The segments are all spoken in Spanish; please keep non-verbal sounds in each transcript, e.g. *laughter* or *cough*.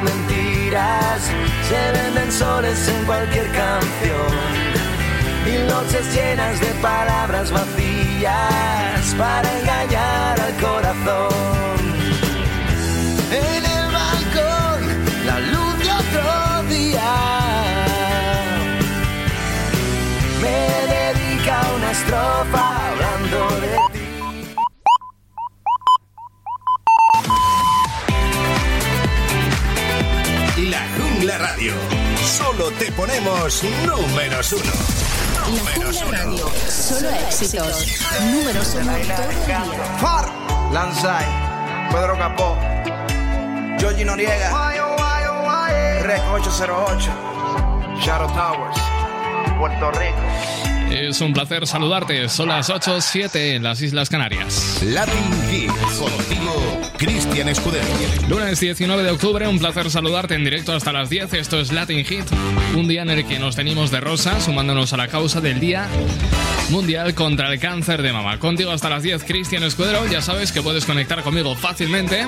mentiras, se venden soles en cualquier canción. Mil noches llenas de palabras vacías para engañar al corazón. En el balcón, la luz de otro día. Me dedica una estrofa hablando de ti. Jungla Radio. Solo te ponemos números uno. La Jungla Radio. Solo éxitos. Números uno. Far, Lanzai, Pedro Capó, Georgie Noriega, Rec 808, Shadow Towers, Puerto Rico. Es un placer saludarte. Son las 8.07 en las Islas Canarias. Latin Hits. Contigo, Cristian Escudero. Lunes 19 de octubre, un placer saludarte en directo hasta las 10. Esto es Latin Hit, un día en el que nos tenemos de rosa, sumándonos a la causa del Día Mundial contra el Cáncer de Mama. Contigo hasta las 10, Cristian Escudero. Ya sabes que puedes conectar conmigo fácilmente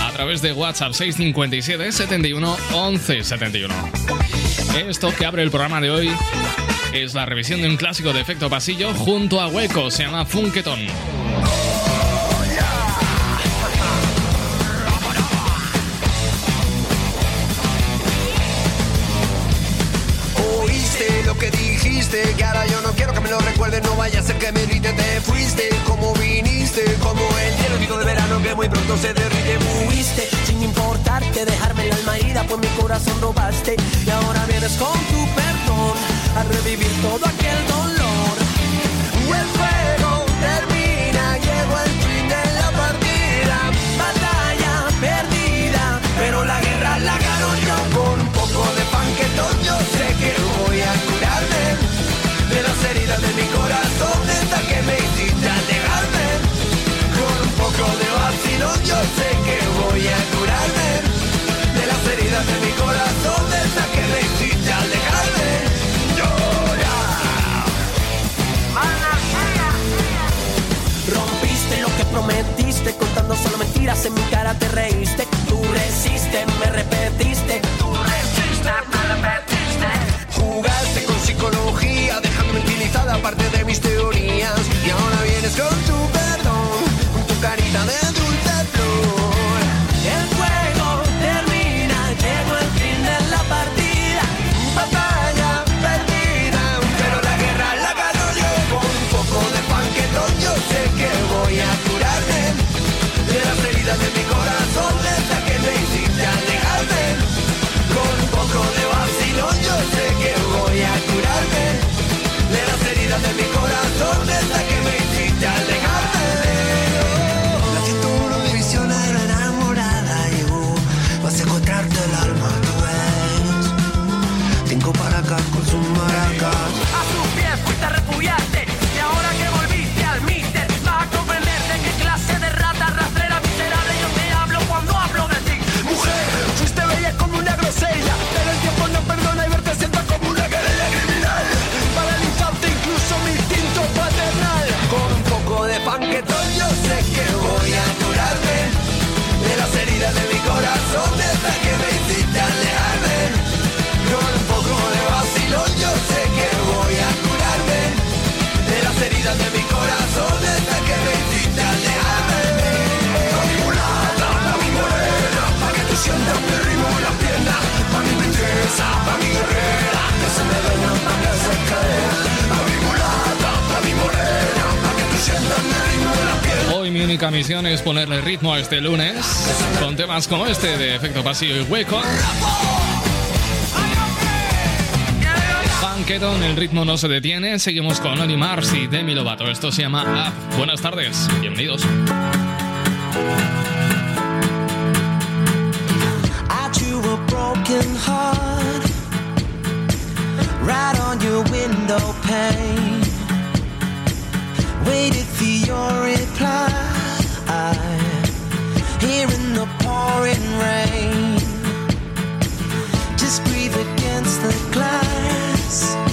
a través de WhatsApp 657 71 11 71. Esto que abre el programa de hoy es la revisión de un clásico de efecto pasillo junto a Hueco, se llama Funketon. Que dijiste, que ahora yo no quiero que me lo recuerdes, no vaya a ser que me grite, te fuiste, como viniste, como el hielo de verano que muy pronto se derrite, fuiste, sin importarte, dejarme el alma herida, pues mi corazón robaste, y ahora vienes con tu perdón, a revivir todo aquel dolor. El fuego termina, llegó el fin de la partida, batalla perdida, pero la guerra la gano yo con un poco de panquetón, yo sé que voy a curarme. De las heridas de mi corazón, esta que me hiciste alejarme, con un poco de vacilón, yo sé que voy a curarme. De las heridas de mi corazón, Prometiste, contando solo mentiras, en mi cara te reíste. Tú resiste, me repetiste. Tú resiste, me repetiste. Jugaste con psicología, dejándome utilizada parte de mis teorías. Única misión es ponerle ritmo a este lunes con temas como este de efecto pasillo y hueco. Funketon, el ritmo no se detiene. Seguimos con Oli Mars y Demi Lovato. Esto se llama Up. Buenas tardes, bienvenidos. Right on your window pane. Waited for your reply here in the pouring rain. Just breathe against the glass.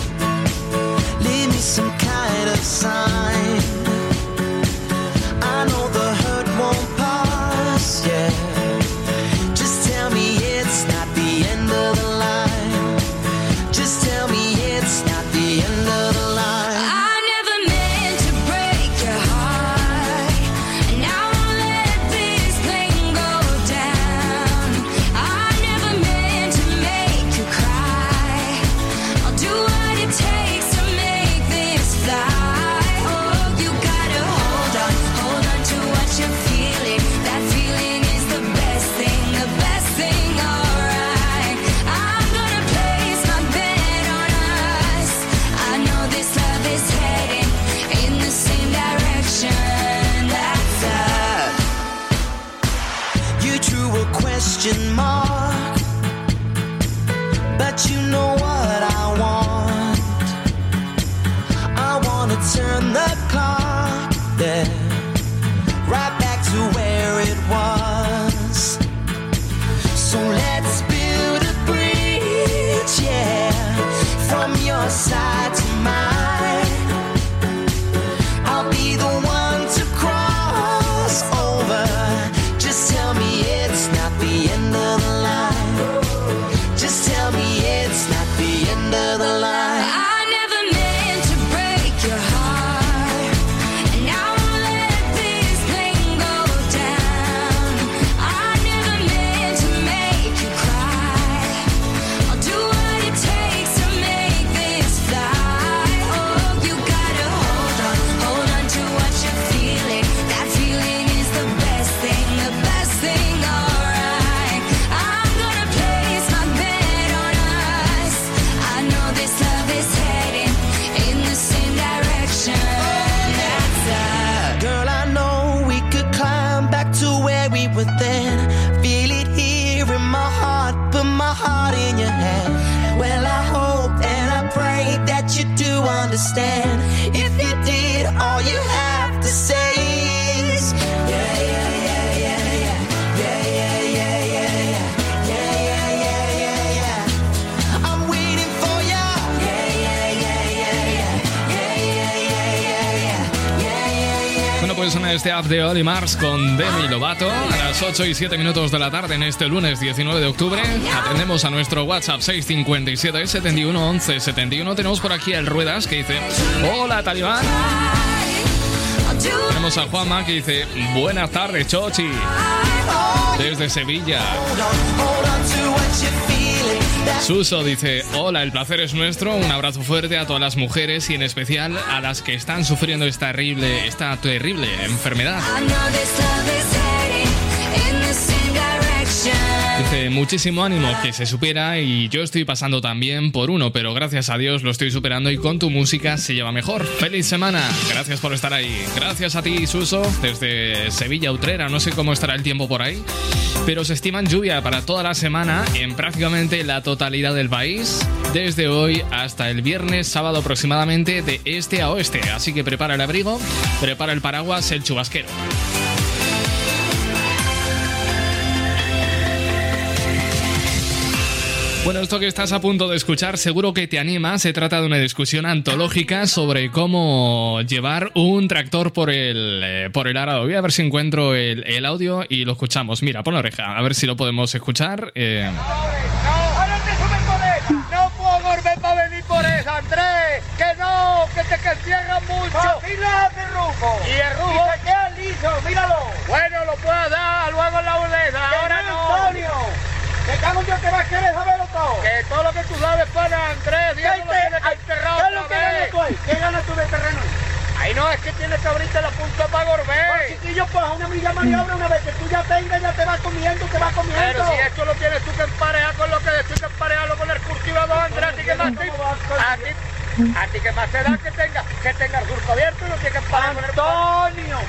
Understand. If you did, all you have to say suena este app de Oli Mars con Demi Lovato a las 8 y 7 minutos de la tarde en este lunes 19 de octubre. Atendemos a nuestro WhatsApp 657 71 11 71. Tenemos por aquí el Ruedas que dice: Hola, Talibán. Tenemos a Juanma que dice: Buenas tardes, Chochi. Desde Sevilla. Suso dice, hola, el placer es nuestro, un abrazo fuerte a todas las mujeres y en especial a las que están sufriendo esta terrible, esta terrible enfermedad. Dice, muchísimo ánimo, que se supera y yo estoy pasando también por uno, pero gracias a Dios lo estoy superando y con tu música se lleva mejor. ¡Feliz semana! Gracias por estar ahí. Gracias a ti, Suso, desde Sevilla, Utrera. No sé cómo estará el tiempo por ahí, pero se estiman lluvia para toda la semana en prácticamente la totalidad del país, desde hoy hasta el viernes, sábado aproximadamente, de este a oeste. Así que prepara el abrigo, prepara el paraguas, el chubasquero. Bueno, esto que estás a punto de escuchar seguro que te anima. Se trata de una discusión antológica sobre cómo llevar un tractor por el, eh, por el arado. Voy a ver si encuentro el, audio y lo escuchamos. Mira, pon la oreja, a ver si lo podemos escuchar. Eh. ¡No puedo volver para venir por esa, Andrés! ¡Que no! ¡Que te cierran mucho! ¡Así lo hace Rufo! ¿Y el Rufo? ¡Y se queda liso! ¡Míralo! Bueno, lo puedo dar luego en la boleta. ¡Ahora no! Antonio! ¡Que cago yo que vas a querer saberlo todo! ¡Que todo lo que tú sabes para Andrés! ¡Dios lo tiene que enterrar ¿Qué es lo que ganas tú ahí? ¿Qué ganas tú de terreno? Ahí no, es que tienes que abrirte la punta para Gorbé. Pues chiquillo, pues una milla maniobra una vez que tú ya tengas, ya te vas comiendo, te vas comiendo. Pero si esto lo tienes tú que emparejar con lo que decís que emparejarlo con el cultivador, Andrés, a ti que más te... A ti, a ti que más te da que tenga, que tenga el surco abierto y lo tienes que emparejar con el... ¡Antonio!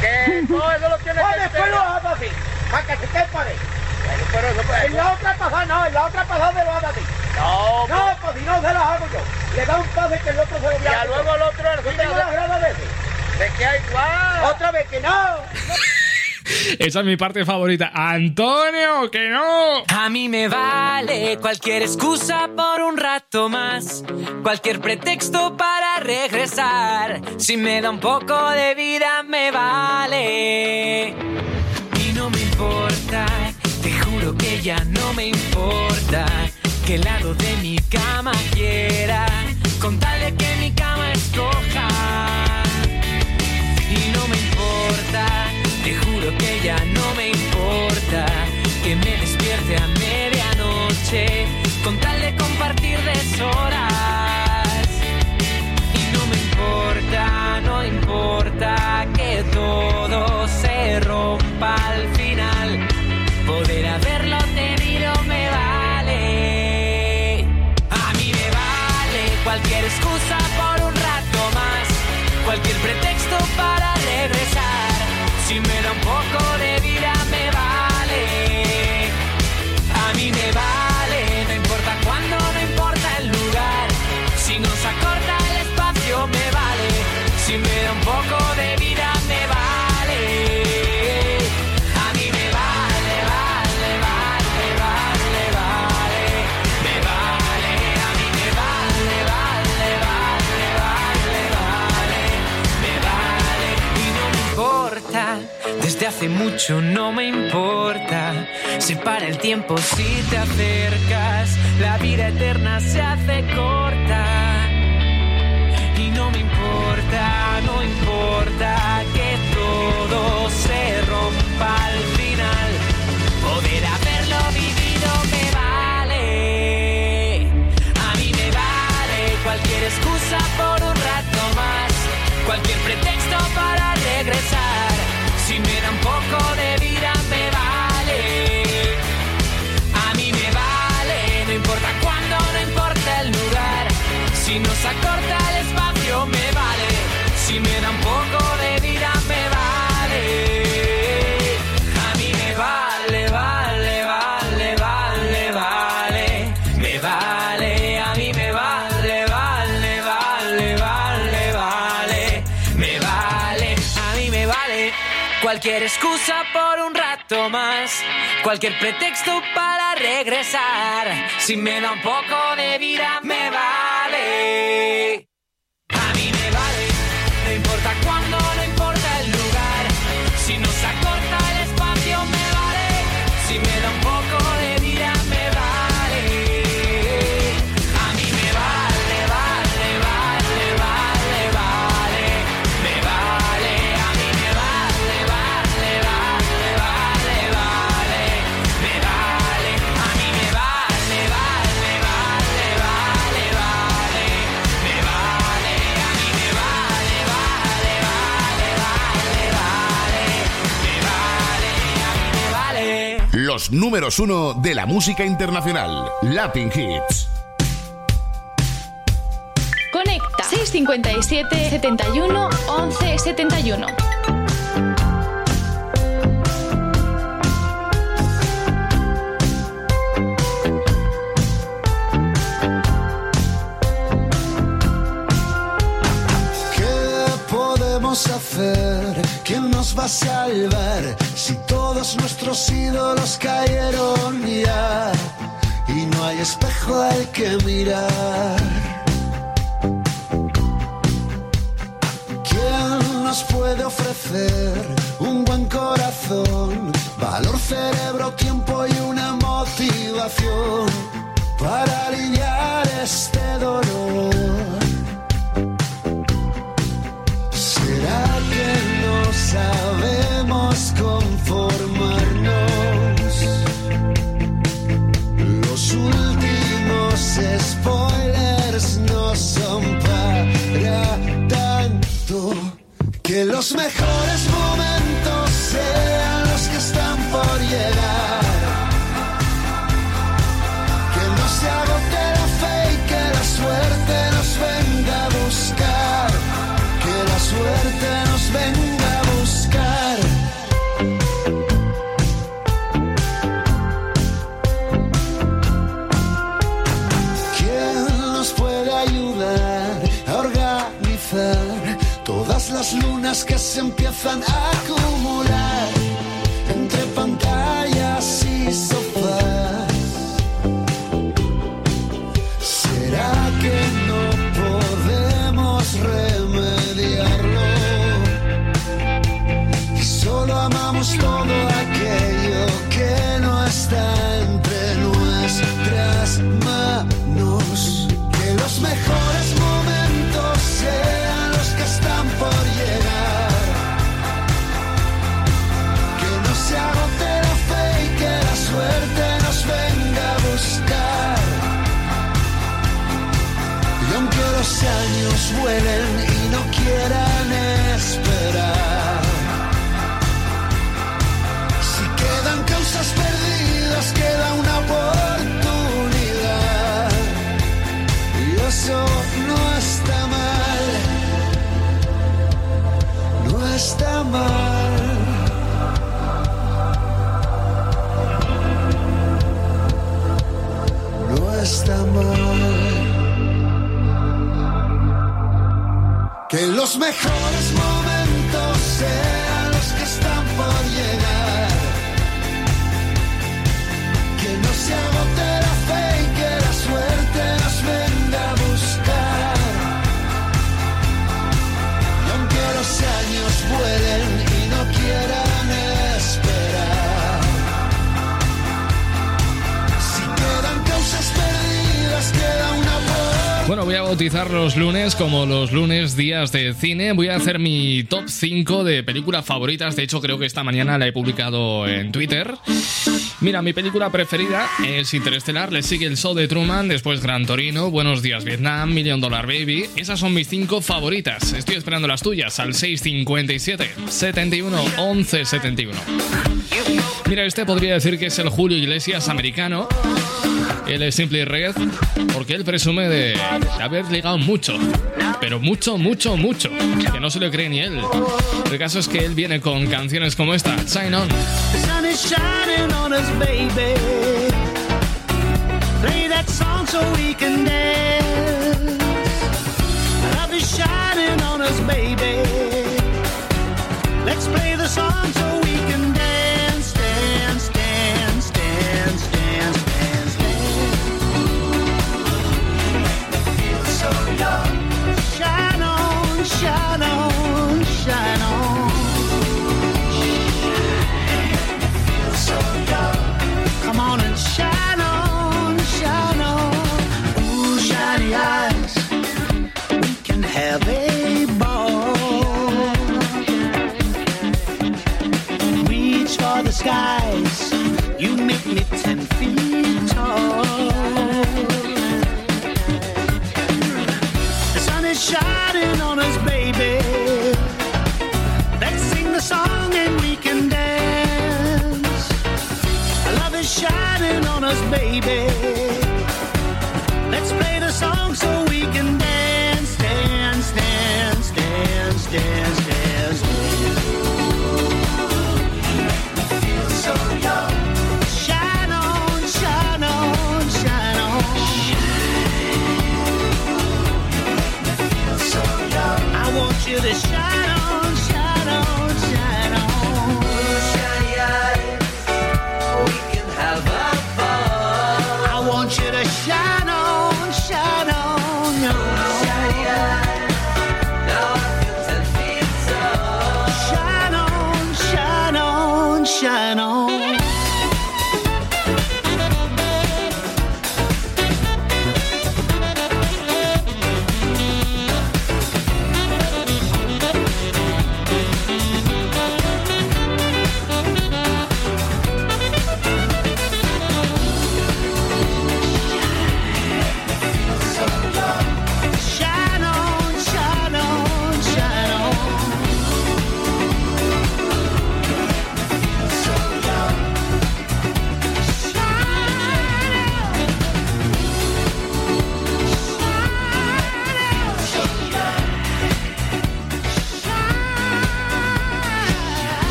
Que todo eso lo tienes que... después lo hago así, para que se te pare. Pero eso pues... En la otra pasada no, en la otra pasada me lo hago a ti. No, no, pues si no se las hago yo. Le da un pase que el otro se lo voy a Ya luego el otro... ¿Tú tengo la grada de ese? ¿De qué hay igual? Otra vez que no. esa es mi parte favorita. ¡Antonio, que no! A mí me vale cualquier excusa por un rato más, cualquier pretexto para regresar. Si me da un poco de vida, me vale. Y no me importa, te juro que ya no me importa qué lado de mi cama quiera, con tal de que mi cama escoja. Y no me importa, te juro que ya no me importa que me despierte a medianoche con tal de compartir deshoras. Y no me importa, no importa que todo se rompa al. tampoco hace mucho no me importa. Se para el tiempo si te acercas. La vida eterna se hace corta. Y no me importa, no importa que todo se rompa al final. Poder haberlo vivido me vale. A mí me vale cualquier excusa por un rato más. Cualquier pretexto para regresar. Si me da un poco Cualquier excusa por un rato más, cualquier pretexto para regresar. Si me da un poco de vida, me vale. Los números uno de la música internacional. Latin Hits. Conecta 657 71 11 71. ¿Qué podemos hacer? ¿Quién nos va a salvar si todos nuestros ídolos cayeron ya y no hay espejo al que mirar? ¿Quién nos puede ofrecer un buen corazón, valor, cerebro, tiempo y una motivación para aliviar este dolor? Sabemos conformarnos? Los últimos spoilers no son para tanto. Que los mejores momentos sean las lunas que se empiezan a acumular los mejores voy a bautizar los lunes como los lunes días de cine. Voy a hacer mi top 5 de películas favoritas. De hecho, creo que esta mañana la he publicado en Twitter. Mira, mi película preferida es Interestelar, le sigue El Show de Truman, después Gran Torino, Buenos Días Vietnam, Million Dollar Baby. Esas son mis cinco favoritas. Estoy esperando las tuyas al 657 71 11 71. Mira, este podría decir que es el Julio Iglesias americano. Él es Simply Red porque él presume de haber ligado mucho, pero mucho, mucho, mucho, que no se lo cree ni él. El caso es que él viene con canciones como esta, Sign On. baby. Play that song so we can dance. Love is shining on us, baby. Let's play the song so baby.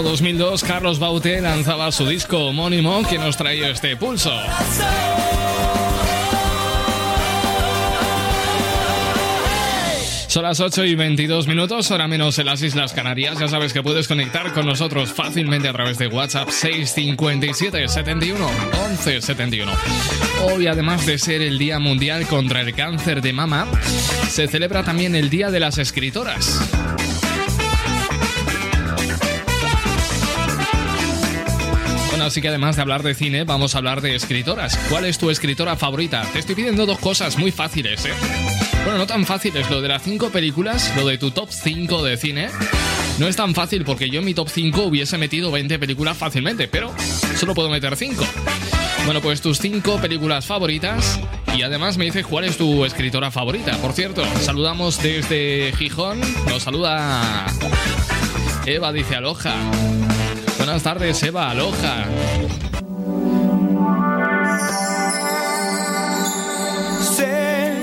Año 2002, Carlos Baute lanzaba su disco homónimo que nos trae este pulso. Son las 8 y 22 minutos, hora menos en las Islas Canarias. Ya sabes que puedes conectar con nosotros fácilmente a través de WhatsApp 657 71 11 71. Hoy, además de ser el Día Mundial contra el Cáncer de Mama, se celebra también el Día de las Escritoras. Así que además de hablar de cine, vamos a hablar de escritoras. ¿Cuál es tu escritora favorita? Te estoy pidiendo dos cosas muy fáciles, ¿eh? Bueno, no tan fáciles. Lo de las cinco películas, lo de tu top 5 de cine, no es tan fácil porque yo en mi top 5 hubiese metido 20 películas fácilmente, pero solo puedo meter 5. Bueno, pues tus 5 películas favoritas y además me dices cuál es tu escritora favorita. Por cierto, saludamos desde Gijón, nos saluda Eva, dice Aloja. Buenas tardes, Eva, Aloja. Sé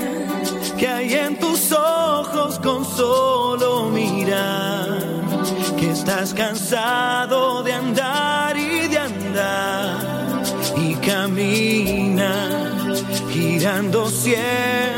que hay en tus ojos con solo mirar que estás cansado de andar y de andar y camina girando siempre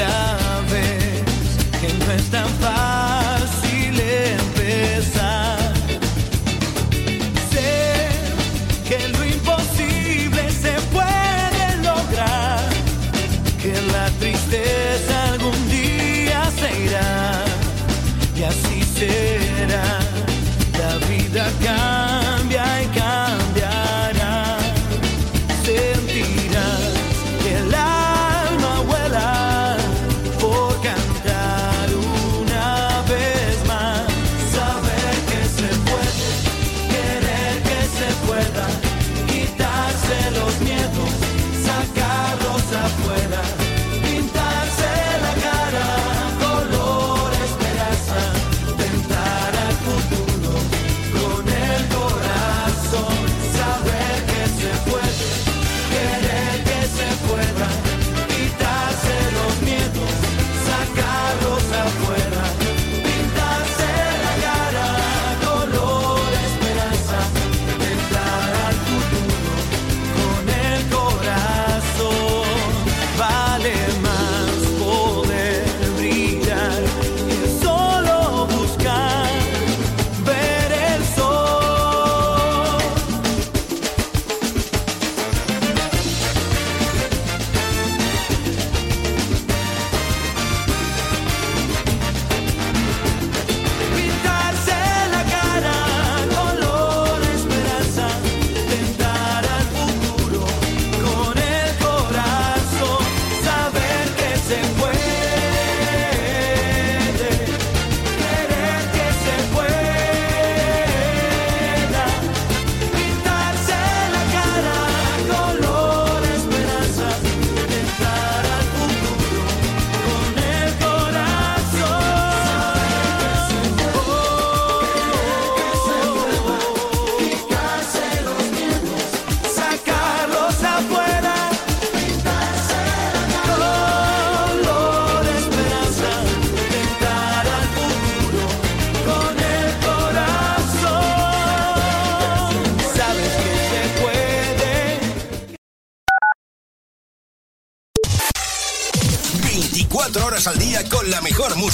Aunque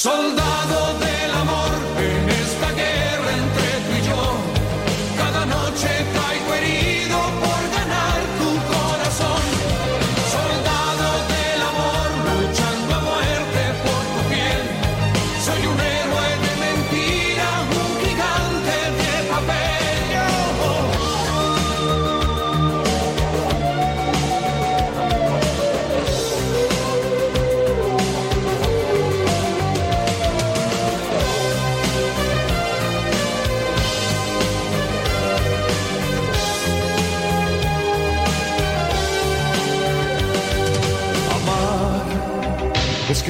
Soldado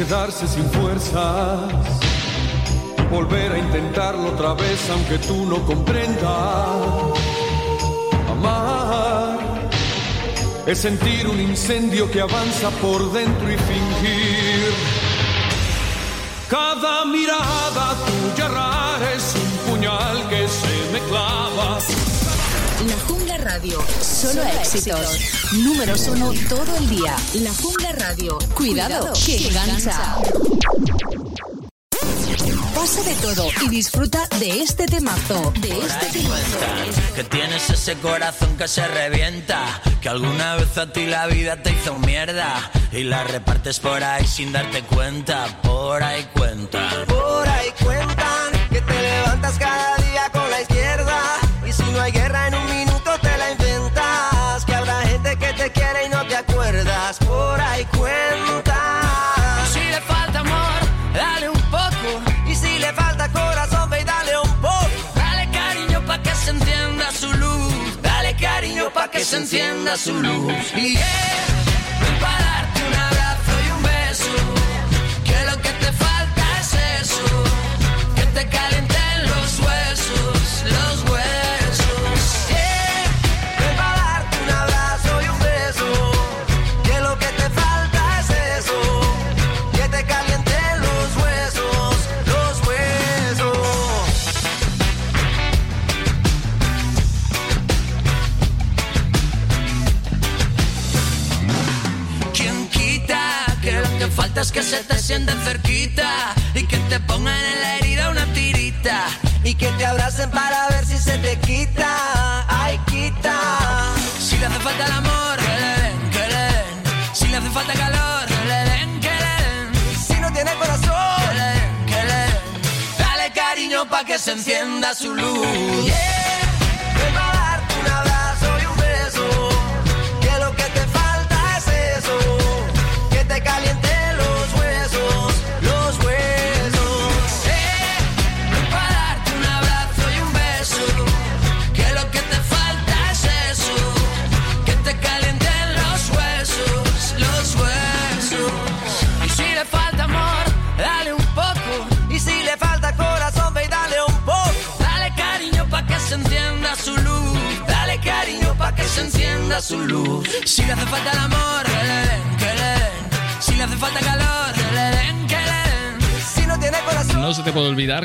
quedarse sin fuerzas, volver a intentarlo otra vez aunque tú no comprendas. Amar es sentir un incendio que avanza por dentro y fingir. Cada mirada tuya es un puñal que se me clava. La Jungla Radio. Solo éxitos. Números uno todo el día. La Jungla Radio. Cuidado, que engancha. Pasa de todo y disfruta de este temazo. De este temazo. Que tienes ese corazón que se revienta. Que alguna vez a ti la vida te hizo mierda. Y la repartes por ahí sin darte cuenta. Por ahí cuenta. Por ahí cuentan que te levantas cada día con la izquierda. Y si no hay guerra se encienda su luz. Y yeah, ven pa' darte un abrazo y un beso. Que lo que te falta es eso. Que te calienten los huesos, los huesos. Que se te sienten cerquita y que te pongan en la herida una tirita y que te abracen para ver si se te quita. Ay, quita. Si le hace falta el amor, le den, que le den. Si le hace falta calor, le den, que le den. Si no tiene corazón, le den, le den. Dale cariño pa' que se encienda su luz.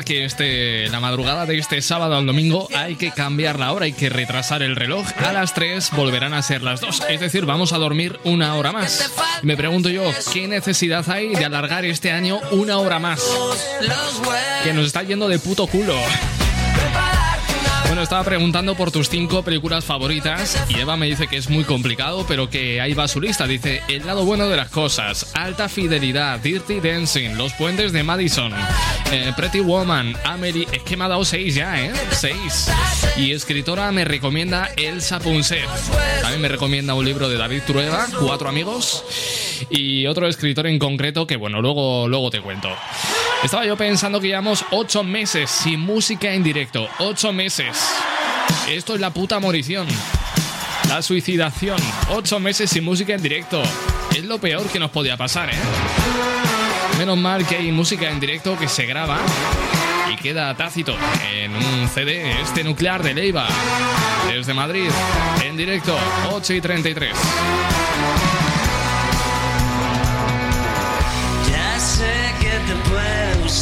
Que este, la madrugada de este sábado al domingo hay que cambiar la hora, hay que retrasar el reloj. A las 3 volverán a ser las 2. Es decir, vamos a dormir una hora más. Me pregunto yo, ¿qué necesidad hay de alargar este año una hora más? Que nos está yendo de puto culo. Bueno, estaba preguntando por tus cinco películas favoritas y Eva me dice que es muy complicado, pero que ahí va su lista. Dice, El lado bueno de las cosas, Alta Fidelidad, Dirty Dancing, Los Puentes de Madison, eh, Pretty Woman, Amelie... Es que me ha dado seis ya, ¿eh? Seis. Y escritora me recomienda Elsa Punset. Mí me recomienda un libro de David Trueba, Cuatro Amigos, y otro escritor en concreto que, bueno, luego, luego te cuento. Estaba yo pensando que llevamos ocho meses sin música en directo. Ocho meses. Esto es la puta morición. La suicidación. Ocho meses sin música en directo. Es lo peor que nos podía pasar, ¿eh? Menos mal que hay música en directo que se graba y queda tácito en un CD, este nuclear de Leiva. Desde Madrid, en directo, 8 y 33.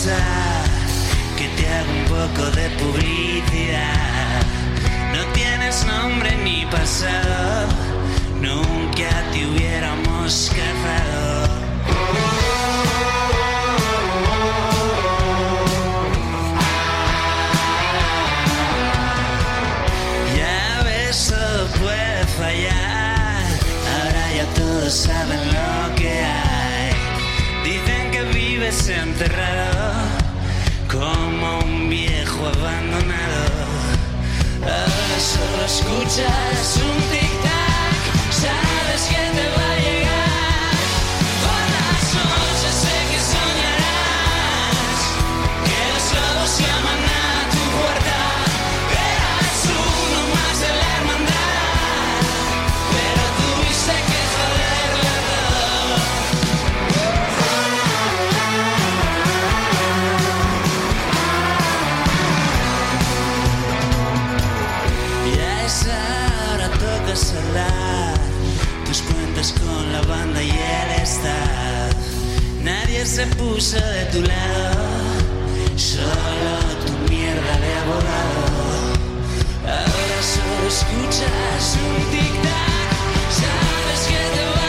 Que te haga un poco de publicidad. No tienes nombre ni pasado, nunca te hubiéramos casado. Ya ves, todo puede fallar. Ahora ya todos saben lo que vives enterrado como un viejo abandonado. Ahora solo escuchas un tic-tac, sabes que te va Se puso de tu lado, solo tu mierda de abogado. Ahora solo escuchas un tic-tac, sabes que te va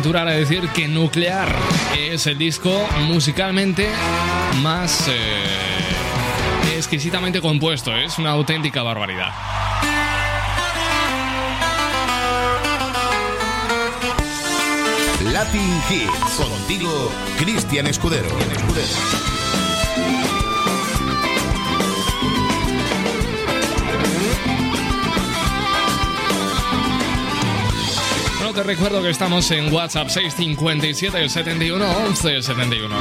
aventurar a decir que Nuclear es el disco musicalmente más eh, exquisitamente compuesto. Es una auténtica barbaridad. Latin Hits. Contigo, Cristian Escudero. te recuerdo que estamos en WhatsApp 657 71 11 71.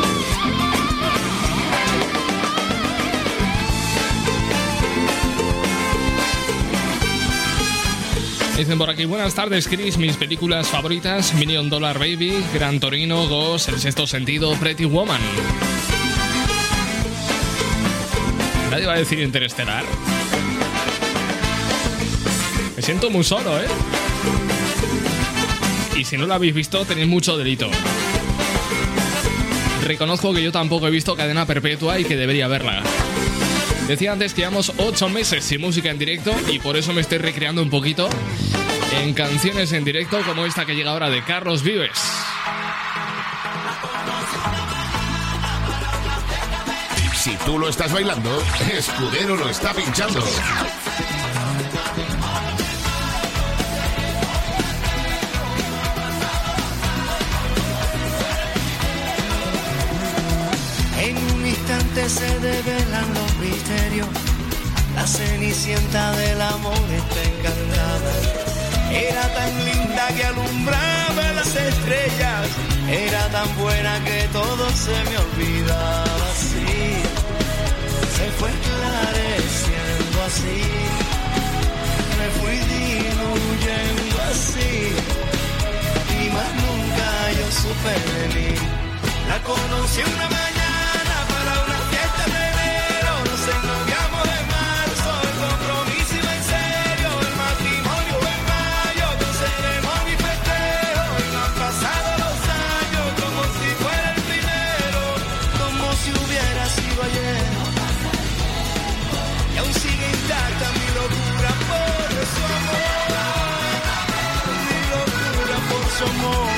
Dicen por aquí, buenas tardes Chris, mis películas favoritas, Million Dollar Baby, Gran Torino, Ghost, El Sexto Sentido, Pretty Woman. Nadie va a decir Interestelar. Me siento muy solo, ¿eh? Y si no lo habéis visto, tenéis mucho delito. Reconozco que yo tampoco he visto Cadena Perpetua y que debería verla. Decía antes que llevamos 8 meses sin música en directo y por eso me estoy recreando un poquito en canciones en directo como esta que llega ahora de Carlos Vives. Si tú lo estás bailando, Escudero lo está pinchando. Se develan los misterios. La cenicienta del amor está encantada. Era tan linda que alumbraba las estrellas. Era tan buena que todo se me olvidaba así. Se fue esclareciendo así. Me fui diluyendo así. Y más nunca yo supe de mí. La conocí una mañana aún sigue intacta mi locura por su amor. Mi locura por su amor.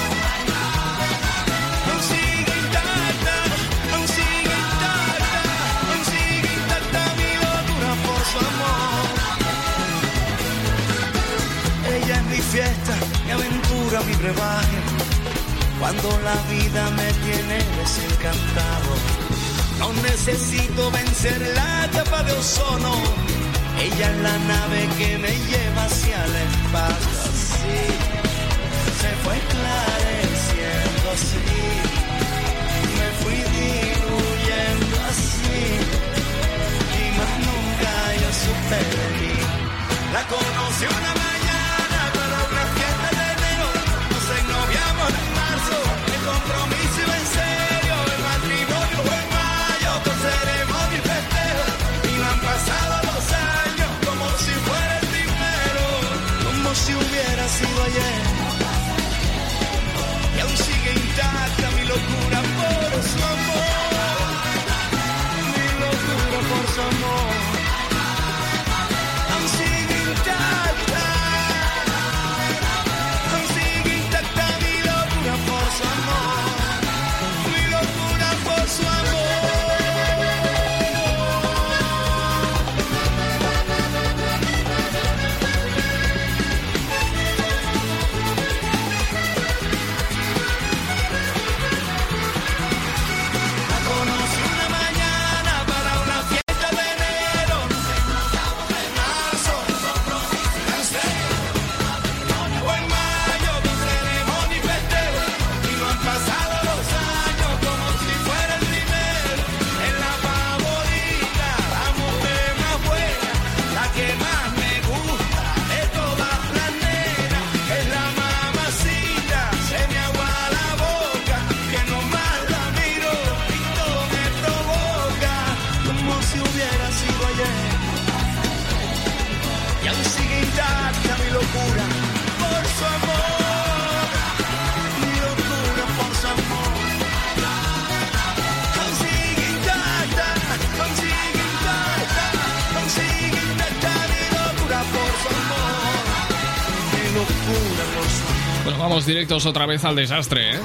Aún sigue intacta, aún sigue intacta, aún sigue intacta mi locura por su amor. Ella es mi fiesta, mi aventura, mi brebaje. Cuando la vida me tiene desencantado, no necesito vencer la capa de ozono. Ella es la nave que me lleva hacia el espacio. Así se fue esclareciendo así. Me fui diluyendo así. Y más nunca yo supe de mí. La conocí una mañana para una fiesta de enero. Nos ennoviamos en marzo. Amor. Mi locura por su amor. Directos otra vez al desastre, ¿eh?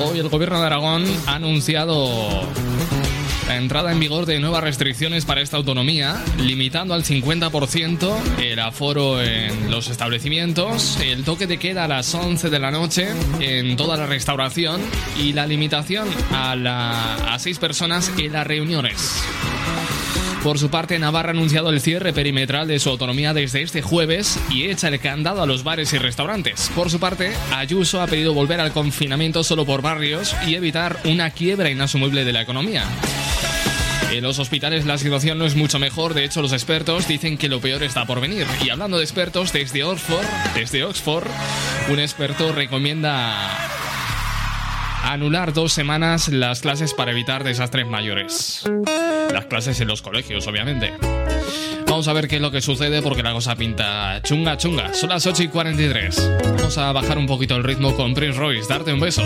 Hoy el gobierno de Aragón ha anunciado la entrada en vigor de nuevas restricciones para esta autonomía, limitando al 50% el aforo en los establecimientos, el toque de queda a las 11 de la noche en toda la restauración y la limitación a, la, a seis personas en las reuniones. Por su parte, Navarra ha anunciado el cierre perimetral de su autonomía desde este jueves y echa el candado a los bares y restaurantes. Por su parte, Ayuso ha pedido volver al confinamiento solo por barrios y evitar una quiebra inasumible de la economía. En los hospitales la situación no es mucho mejor, de hecho los expertos dicen que lo peor está por venir. Y hablando de expertos, desde Oxford, desde Oxford, un experto recomienda anular dos semanas las clases para evitar desastres mayores. Las clases en los colegios, obviamente. Vamos a ver qué es lo que sucede porque la cosa pinta chunga chunga. Son las 8 y 43. Vamos a bajar un poquito el ritmo con Prince Royce. Darte un beso.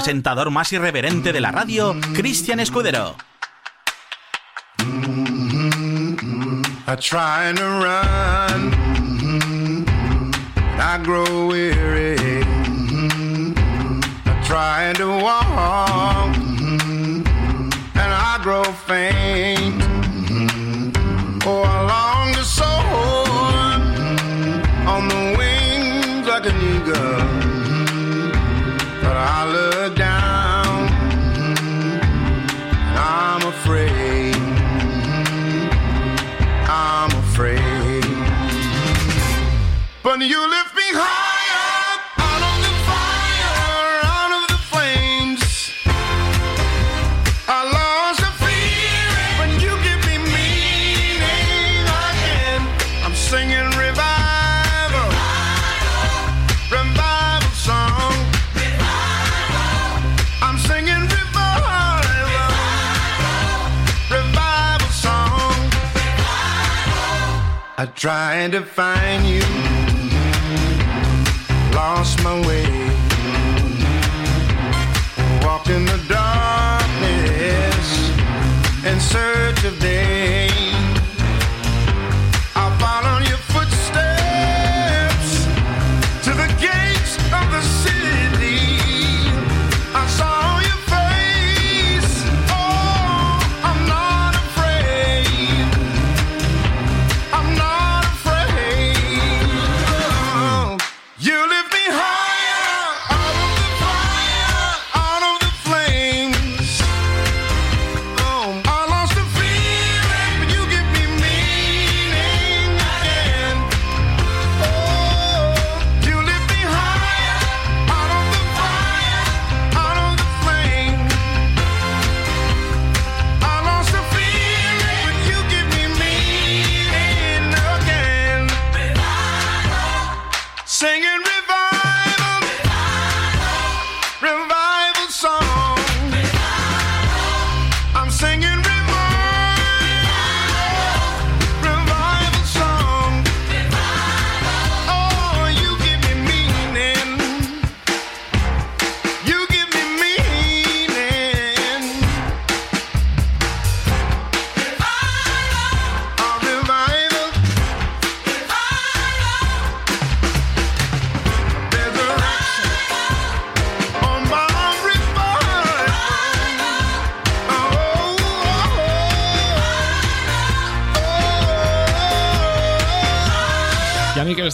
presentador más irreverente de la radio, Cristian Escudero. trying to find you. Lost my way.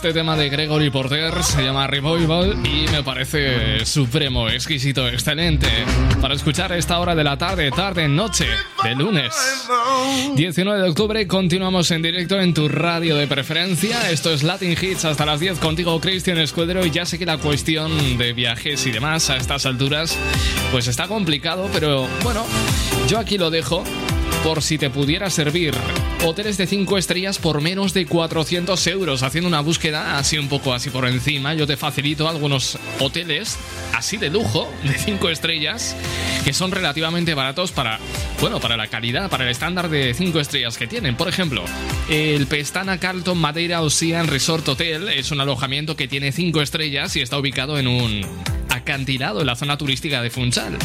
Este tema de Gregory Porter se llama Revival y me parece supremo, exquisito, excelente. Para escuchar esta hora de la tarde, tarde, noche, de lunes. 19 de octubre continuamos en directo en tu radio de preferencia. Esto es Latin Hits hasta las 10 contigo Cristian Escudero y ya sé que la cuestión de viajes y demás a estas alturas pues está complicado, pero bueno, yo aquí lo dejo por si te pudiera servir. Hoteles de 5 estrellas por menos de 400 euros. Haciendo una búsqueda así un poco así por encima, yo te facilito algunos hoteles así de lujo, de 5 estrellas, que son relativamente baratos para, bueno, para la calidad, para el estándar de 5 estrellas que tienen. Por ejemplo, el Pestana Carlton Madeira Ocean Resort Hotel es un alojamiento que tiene 5 estrellas y está ubicado en un en la zona turística de Funchal.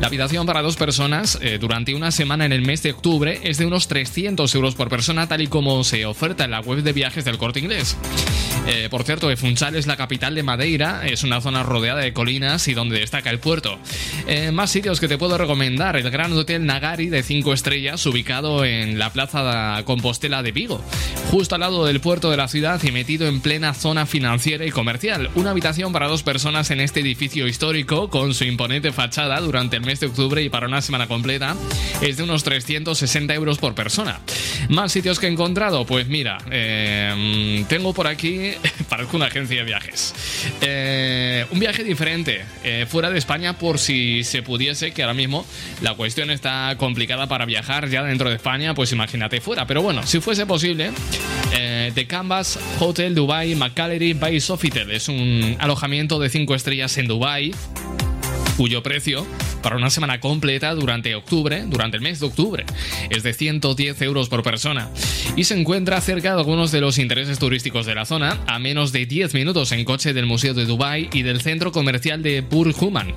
La habitación para dos personas eh, durante una semana en el mes de octubre es de unos 300 euros por persona, tal y como se oferta en la web de viajes del corte inglés. Eh, por cierto, Funchal es la capital de Madeira, es una zona rodeada de colinas y donde destaca el puerto. Eh, más sitios que te puedo recomendar: el Gran Hotel Nagari de 5 estrellas, ubicado en la Plaza Compostela de Vigo, justo al lado del puerto de la ciudad y metido en plena zona financiera y comercial. Una habitación para dos personas en este edificio histórico, con su imponente fachada durante el mes de octubre y para una semana completa, es de unos 360 euros por persona. Más sitios que he encontrado, pues mira, eh, tengo por aquí, *laughs* parezco una agencia de viajes, eh, un viaje diferente, eh, fuera de España por si se pudiese, que ahora mismo la cuestión está complicada para viajar ya dentro de España, pues imagínate fuera, pero bueno, si fuese posible, eh, The Canvas Hotel Dubai Macallery by Sofitel es un alojamiento de 5 estrellas en Dubai cuyo precio para una semana completa durante octubre, durante el mes de octubre, es de 110 euros por persona y se encuentra cerca de algunos de los intereses turísticos de la zona, a menos de 10 minutos en coche del Museo de Dubai y del centro comercial de Burj Human.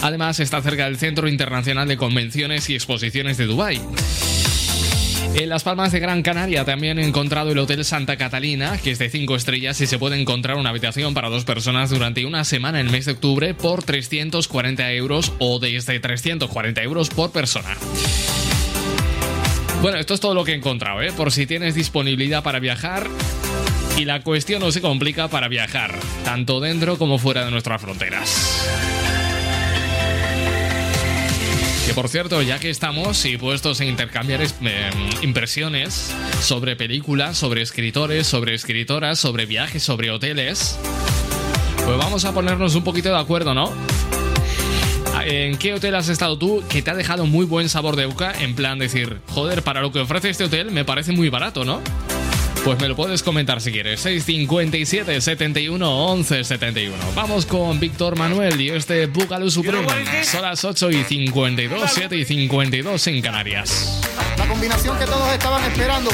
Además está cerca del Centro Internacional de Convenciones y Exposiciones de Dubai. En Las Palmas de Gran Canaria también he encontrado el Hotel Santa Catalina, que es de 5 estrellas y se puede encontrar una habitación para dos personas durante una semana en el mes de octubre por 340 euros o desde 340 euros por persona. Bueno, esto es todo lo que he encontrado, ¿eh? Por si tienes disponibilidad para viajar y la cuestión no se complica para viajar, tanto dentro como fuera de nuestras fronteras. Que por cierto, ya que estamos y puestos a intercambiar eh, impresiones sobre películas, sobre escritores, sobre escritoras, sobre viajes, sobre hoteles, pues vamos a ponernos un poquito de acuerdo, ¿no? ¿En qué hotel has estado tú que te ha dejado muy buen sabor de boca? En plan decir, joder, para lo que ofrece este hotel me parece muy barato, ¿no? Pues me lo puedes comentar si quieres. 657 71 11 71. Vamos con Víctor Manuel y este Búcalo Supremo. Son las 8 y 52, 7 y 52 en Canarias. La combinación que todos estaban esperando.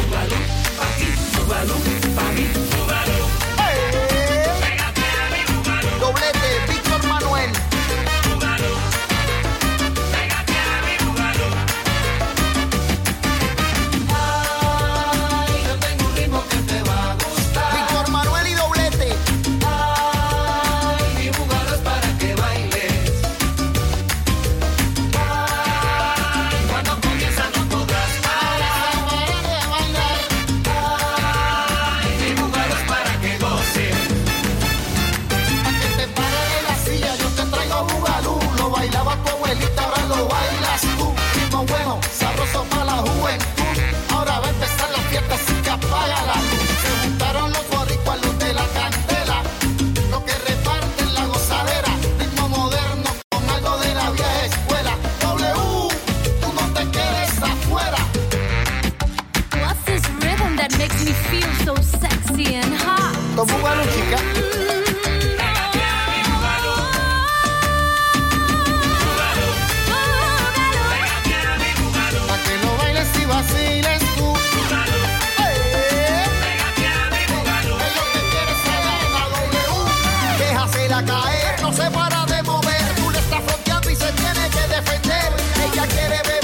No se para de mover, tú le estás fronteando y se tiene que defender. Ella quiere beber,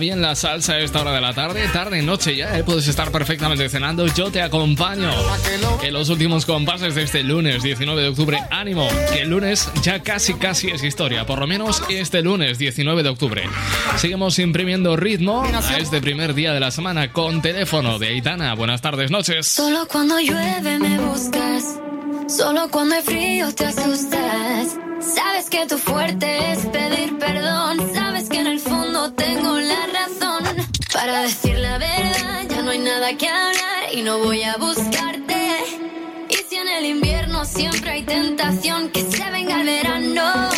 bien la salsa a esta hora de la tarde? Tarde, noche ya, ¿eh? puedes estar perfectamente cenando. Yo te acompaño en los últimos compases de este lunes 19 de octubre. Ánimo, que el lunes ya casi casi es historia, por lo menos este lunes 19 de octubre. Seguimos imprimiendo ritmo a este primer día de la semana con teléfono de Aitana. Buenas tardes, noches. Solo cuando llueve me buscas, solo cuando hay frío te asustas. Sabes que tu fuerte es pedir perdón, y no voy a buscarte. Y si en el invierno siempre hay tentación que se venga el verano,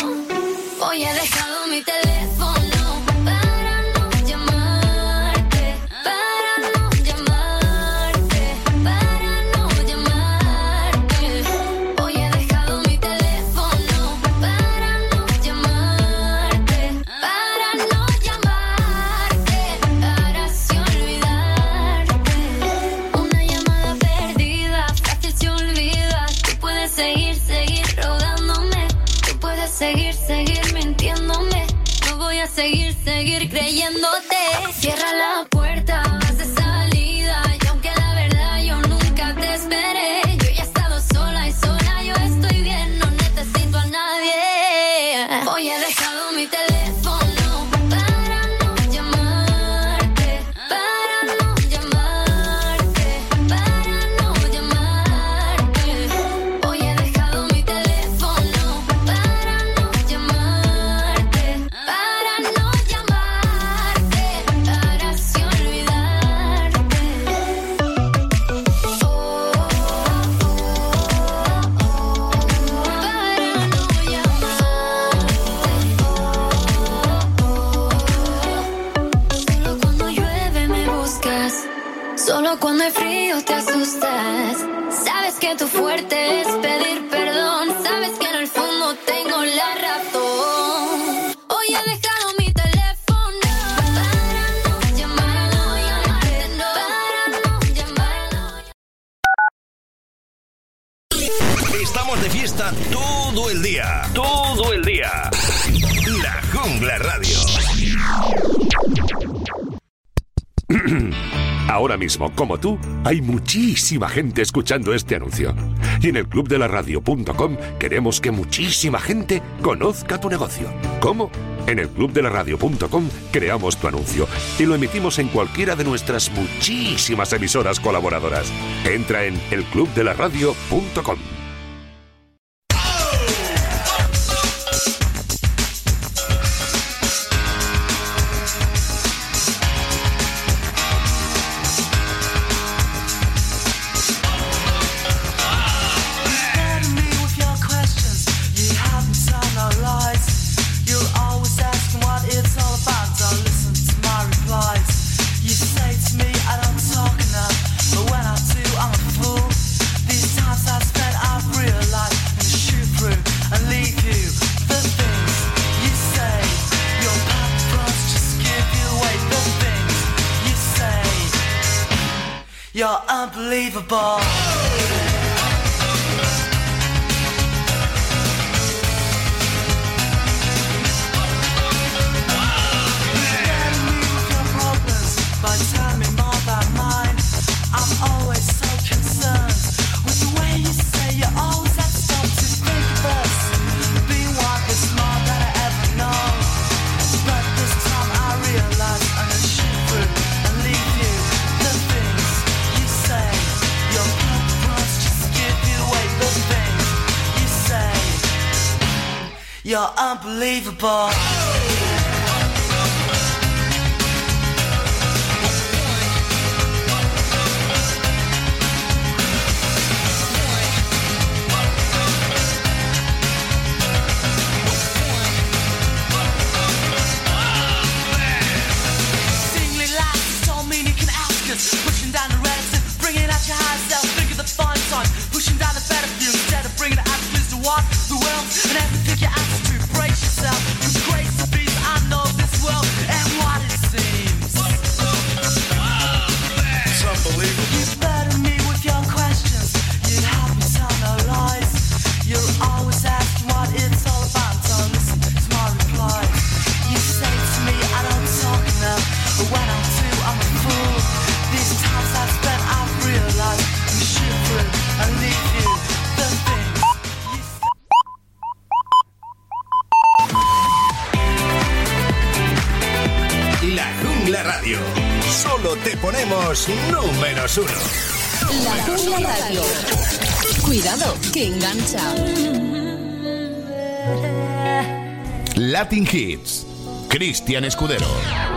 hoy he dejado mi teléfono creyéndote. Cierra la Solo cuando hay frío te asustas. Sabes que tu fuerte es pedir perdón. Sabes que en el fondo tengo la razón. Ahora mismo, como tú, hay muchísima gente escuchando este anuncio. Y en el clubdelaradio.com queremos que muchísima gente conozca tu negocio. ¿Cómo? En el clubdelaradio.com creamos tu anuncio y lo emitimos en cualquiera de nuestras muchísimas emisoras colaboradoras. Entra en elclubdelaradio.com. Latin Hits. Cristian Escudero.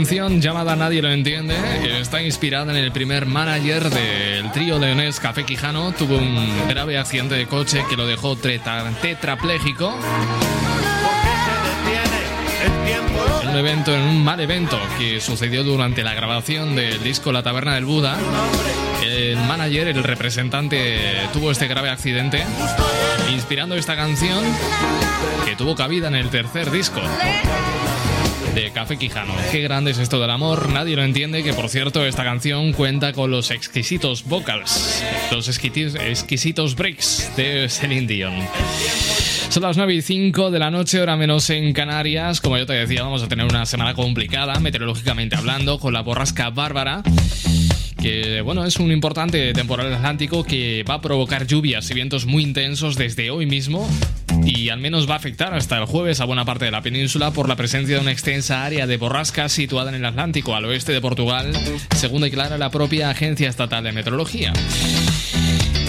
Canción llamada Nadie lo entiende está inspirada en el primer manager del trío leonés Café Quijano. Tuvo un grave accidente de coche que lo dejó tetrapléjico. En un evento, en un mal evento que sucedió durante la grabación del disco La Taberna del Buda. El manager, el representante, tuvo este grave accidente, inspirando esta canción que tuvo cabida en el tercer disco de Café Quijano. Qué grande es esto del amor, nadie lo entiende, que por cierto esta canción cuenta con los exquisitos vocals, los exquisitos breaks de Celine Dion. Son las 9 y 5 de la noche, hora menos en Canarias. Como yo te decía, vamos a tener una semana complicada, meteorológicamente hablando, con la borrasca bárbara que bueno, es un importante temporal atlántico que va a provocar lluvias y vientos muy intensos desde hoy mismo y al menos va a afectar hasta el jueves a buena parte de la península por la presencia de una extensa área de borrasca situada en el Atlántico al oeste de Portugal, según declara la propia Agencia Estatal de Meteorología.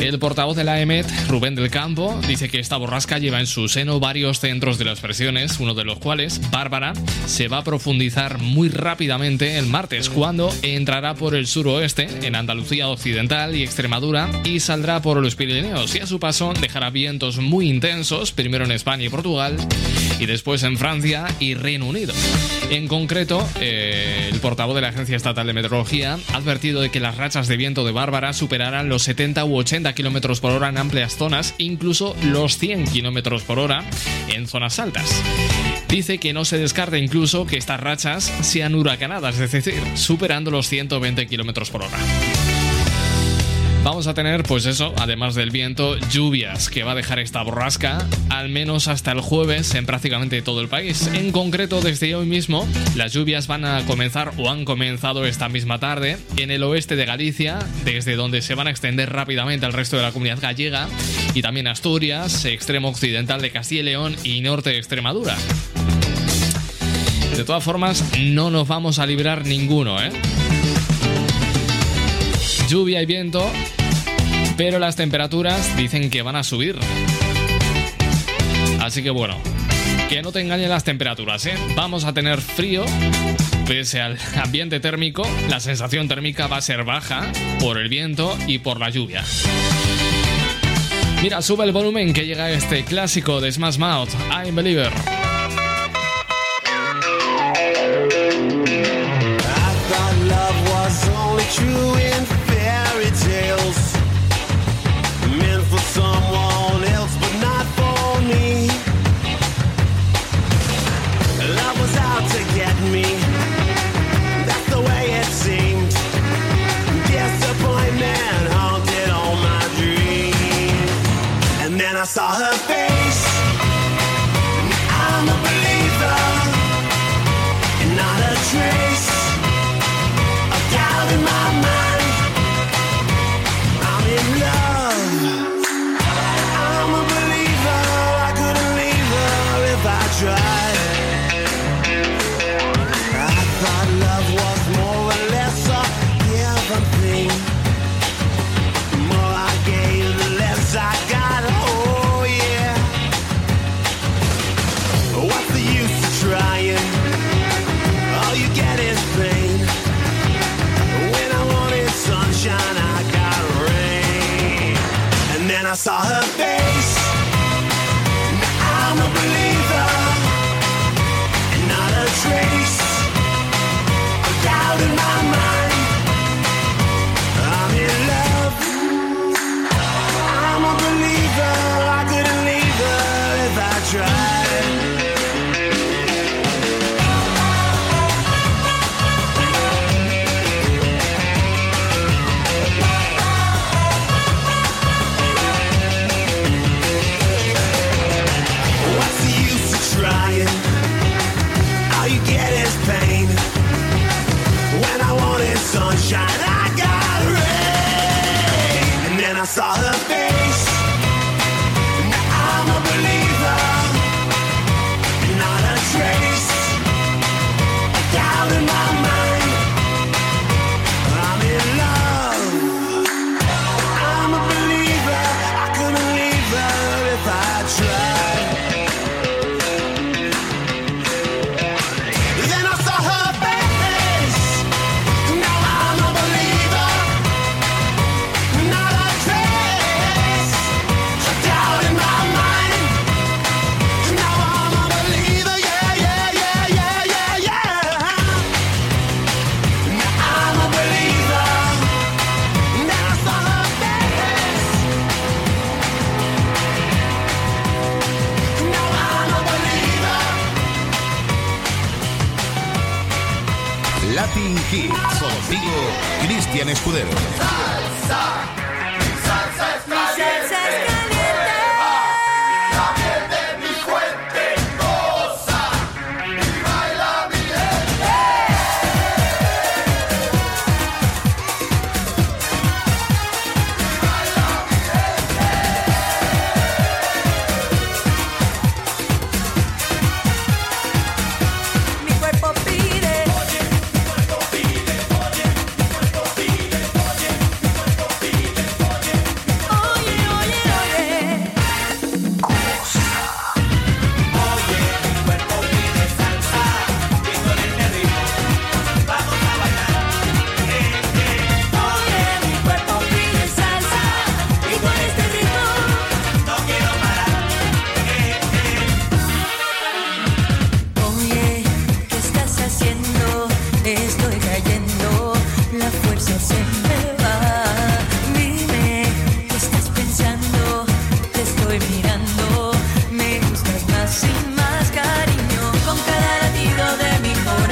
El portavoz de la EMET, Rubén del Campo, dice que esta borrasca lleva en su seno varios centros de las presiones, uno de los cuales, Bárbara, se va a profundizar muy rápidamente el martes, cuando entrará por el suroeste, en Andalucía Occidental y Extremadura, y saldrá por los Pirineos, y a su paso dejará vientos muy intensos, primero en España y Portugal, y después en Francia y Reino Unido. En concreto, eh, el portavoz de la Agencia Estatal de Meteorología ha advertido de que las rachas de viento de Bárbara superarán los 70 u 80 kilómetros por hora en amplias zonas, incluso los 100 kilómetros por hora en zonas altas. Dice que no se descarta incluso que estas rachas sean huracanadas, es decir, superando los 120 kilómetros por hora. Vamos a tener, pues eso, además del viento, lluvias que va a dejar esta borrasca, al menos hasta el jueves en prácticamente todo el país. En concreto, desde hoy mismo, las lluvias van a comenzar o han comenzado esta misma tarde en el oeste de Galicia, desde donde se van a extender rápidamente al resto de la comunidad gallega, y también Asturias, extremo occidental de Castilla y León y norte de Extremadura. De todas formas, no nos vamos a librar ninguno, ¿eh? Lluvia y viento, pero las temperaturas dicen que van a subir. Así que bueno, que no te engañen las temperaturas, ¿eh? Vamos a tener frío, pese al *laughs* ambiente térmico, la sensación térmica va a ser baja por el viento y por la lluvia. Mira, sube el volumen que llega este clásico de Smash Mouth, I'm Believer. I saw her face. I'm a believer. Saw her face. Escudero.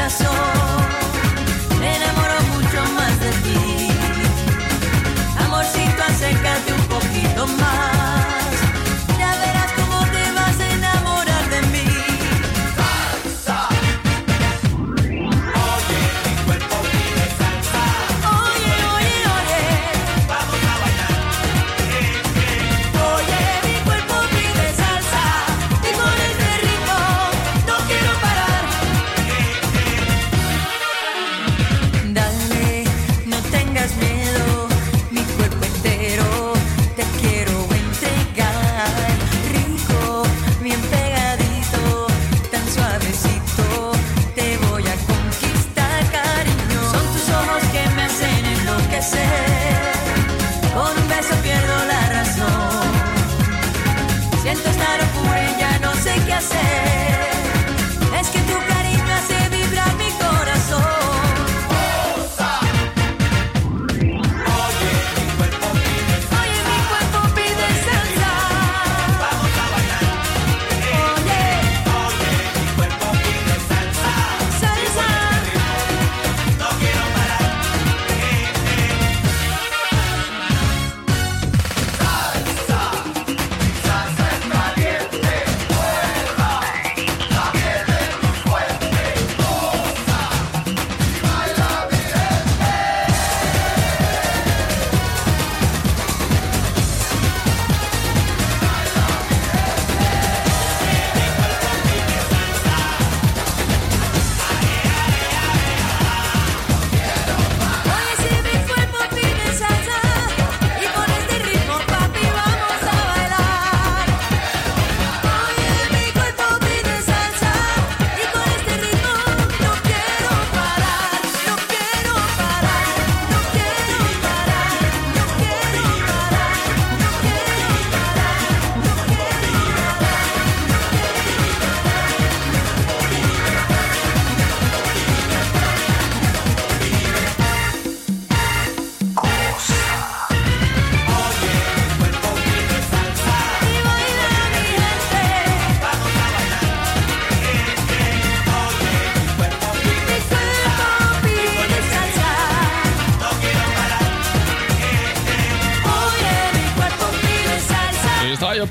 corazón.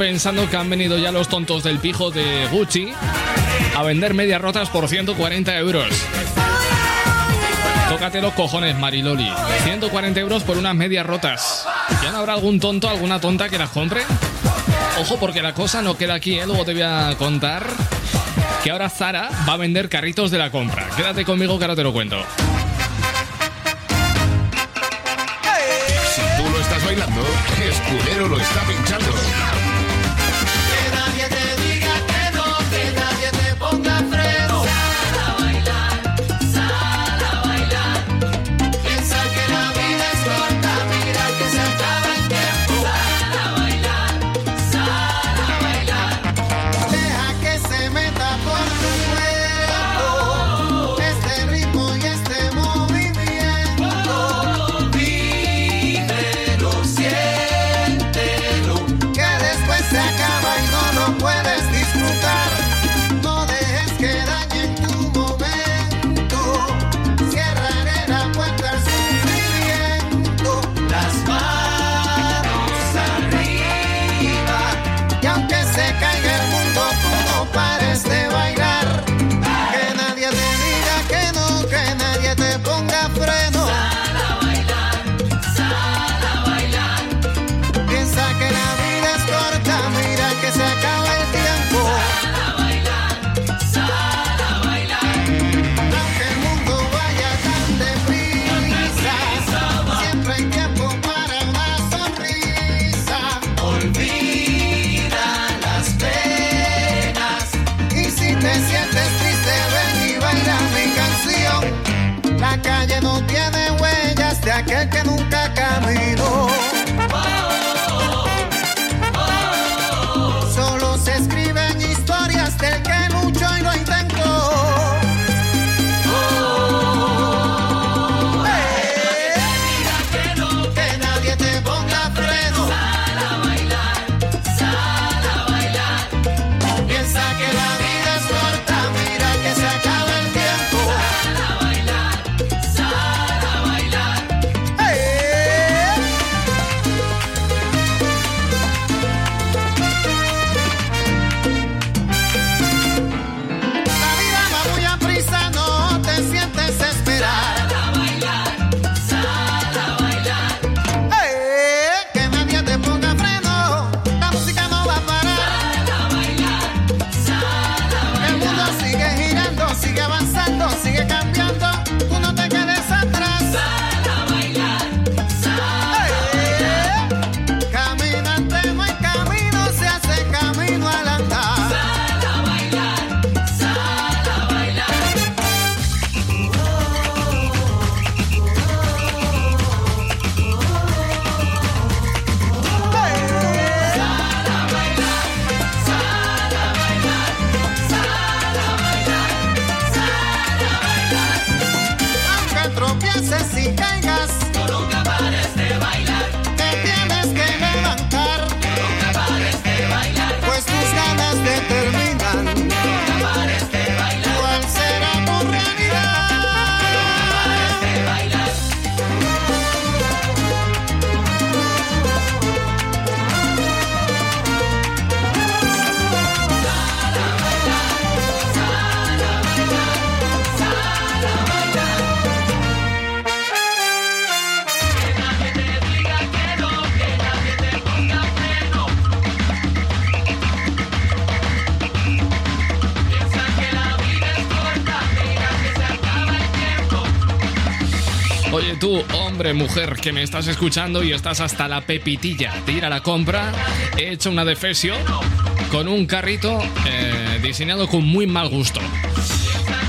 pensando que han venido ya los tontos del pijo de Gucci a vender medias rotas por 140 euros. Tócate los cojones, Mariloli. 140 euros por unas medias rotas. ¿Ya no habrá algún tonto, alguna tonta que las compre? Ojo porque la cosa no queda aquí, ¿eh? luego te voy a contar que ahora Zara va a vender carritos de la compra. Quédate conmigo que ahora te lo cuento. Mujer, que me estás escuchando y estás hasta la pepitilla de ir a la compra, he hecho una defesio con un carrito eh, diseñado con muy mal gusto.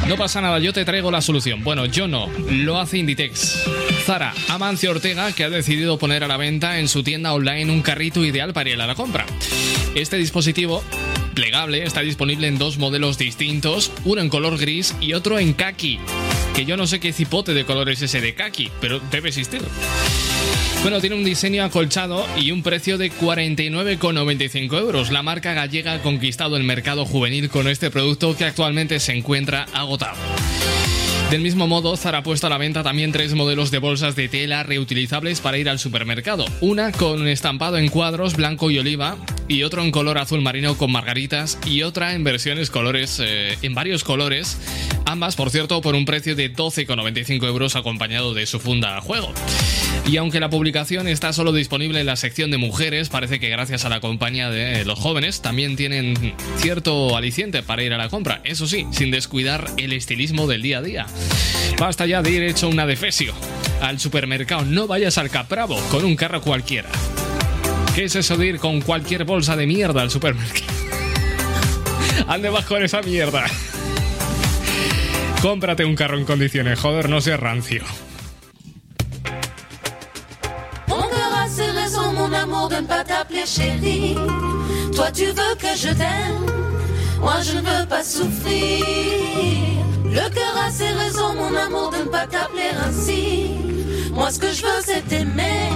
No pasa nada, yo te traigo la solución. Bueno, yo no, lo hace Inditex. Zara Amancio Ortega, que ha decidido poner a la venta en su tienda online un carrito ideal para ir a la compra. Este dispositivo plegable está disponible en dos modelos distintos, uno en color gris y otro en khaki. Que yo no sé qué cipote de color es ese de khaki, pero debe existir. Bueno, tiene un diseño acolchado y un precio de 49,95 euros. La marca gallega ha conquistado el mercado juvenil con este producto que actualmente se encuentra agotado. Del mismo modo, Zara ha puesto a la venta también tres modelos de bolsas de tela reutilizables para ir al supermercado. Una con estampado en cuadros blanco y oliva y otro en color azul marino con margaritas y otra en versiones colores eh, en varios colores. Ambas, por cierto, por un precio de 12,95 euros acompañado de su funda juego. Y aunque la publicación está solo disponible en la sección de mujeres, parece que gracias a la compañía de los jóvenes también tienen cierto aliciente para ir a la compra. Eso sí, sin descuidar el estilismo del día a día. Basta ya de ir hecho una defesio. Al supermercado no vayas al Capravo con un carro cualquiera. ¿Qué es eso de ir con cualquier bolsa de mierda al supermercado? *laughs* Ande más con esa mierda. Cómprate un carro en condiciones, joder, no seas rancio. Ne pas t'appeler chérie. Toi, tu veux que je t'aime, moi, je ne veux pas souffrir. Le cœur a ses raisons, mon amour, de ne pas t'appeler ainsi. Moi, ce que je veux, c'est t'aimer.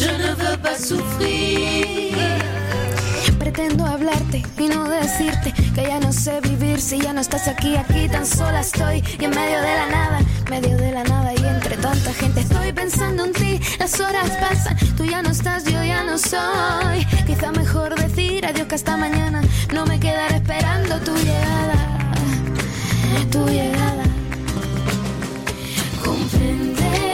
Je ne veux pas souffrir. Pretendo hablarte y no decirte que ya no sé vivir si ya no estás aquí, aquí tan sola estoy y en medio de la nada, medio de la nada entre tanta gente estoy pensando en ti, las horas pasan, tú ya no estás, yo ya no soy. Quizá mejor decir adiós que hasta mañana no me quedaré esperando tu llegada, tu llegada. Comprender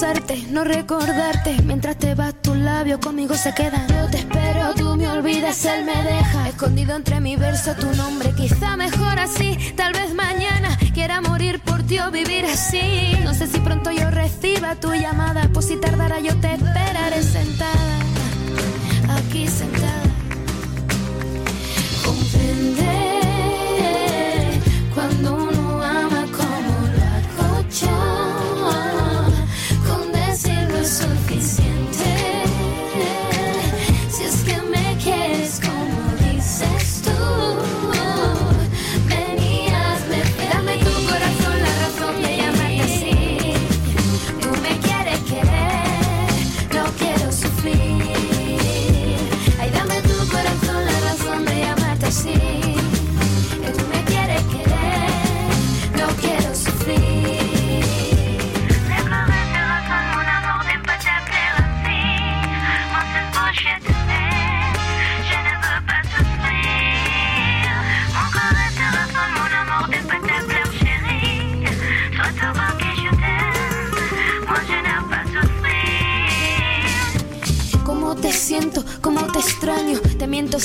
Pensarte, no recordarte. Mientras te vas, tus labios conmigo se quedan. Yo te espero, tú me olvidas, él me deja. Escondido entre mi verso tu nombre. Quizá mejor así, tal vez mañana quiera morir por ti o vivir así. No sé si pronto yo reciba tu llamada. Pues si tardara, yo te esperaré sentada. Aquí sentada. Comprender cuando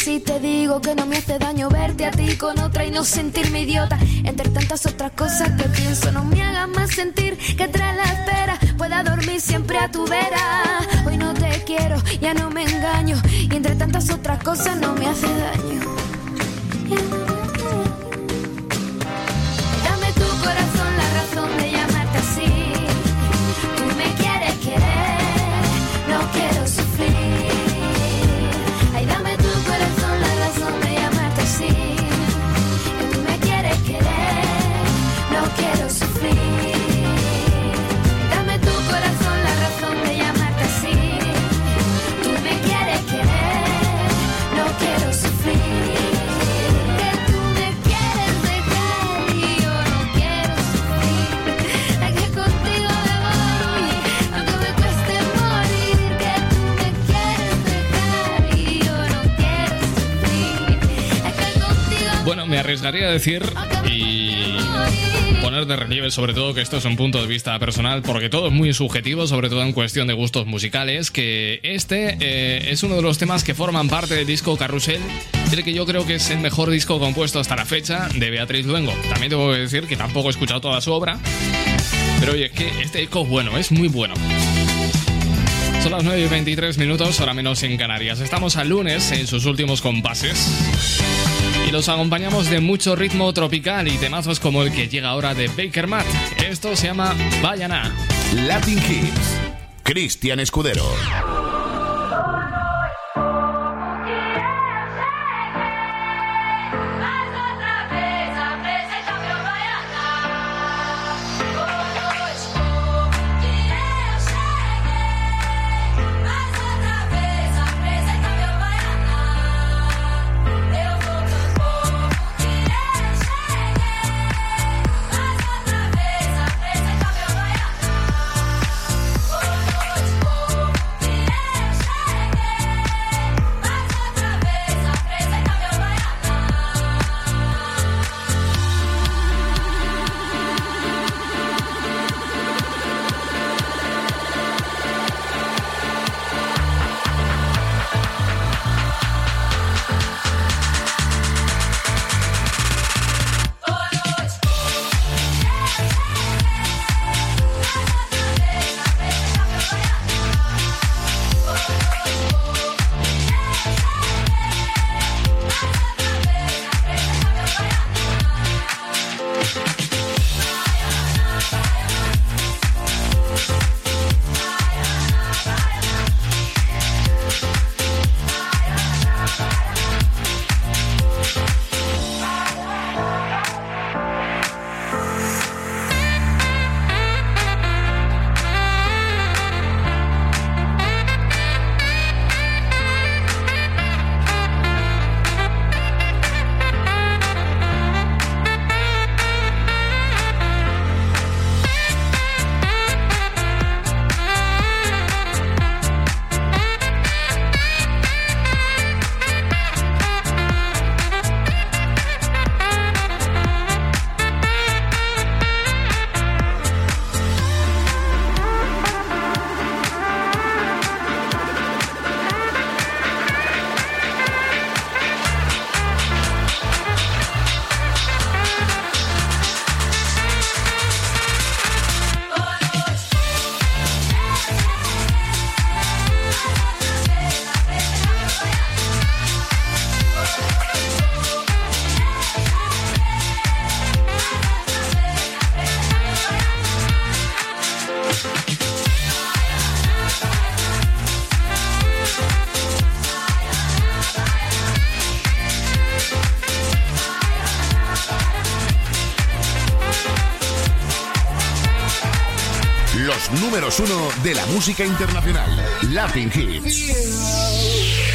si te digo que no me hace daño verte a ti con otra y no sentirme idiota. Entre tantas otras cosas que pienso, no me hagas más sentir que tras la espera pueda dormir siempre a tu vera. Hoy no te quiero, ya no me engaño. Y entre tantas otras cosas no me hace daño. Arriesgaría a decir y poner de relieve sobre todo que esto es un punto de vista personal porque todo es muy subjetivo, sobre todo en cuestión de gustos musicales, que este eh, es uno de los temas que forman parte del disco Carrusel, del que yo creo que es el mejor disco compuesto hasta la fecha de Beatriz Luengo. También tengo que decir que tampoco he escuchado toda su obra, pero oye, es que este disco es bueno, es muy bueno. Son las 9 y 23 minutos, ahora menos en Canarias. Estamos al lunes en sus últimos compases. Los acompañamos de mucho ritmo tropical y temazos como el que llega ahora de Baker Matt. Esto se llama Vayana. Latin Hits. Cristian Escudero. De la música internacional. Latin Hits.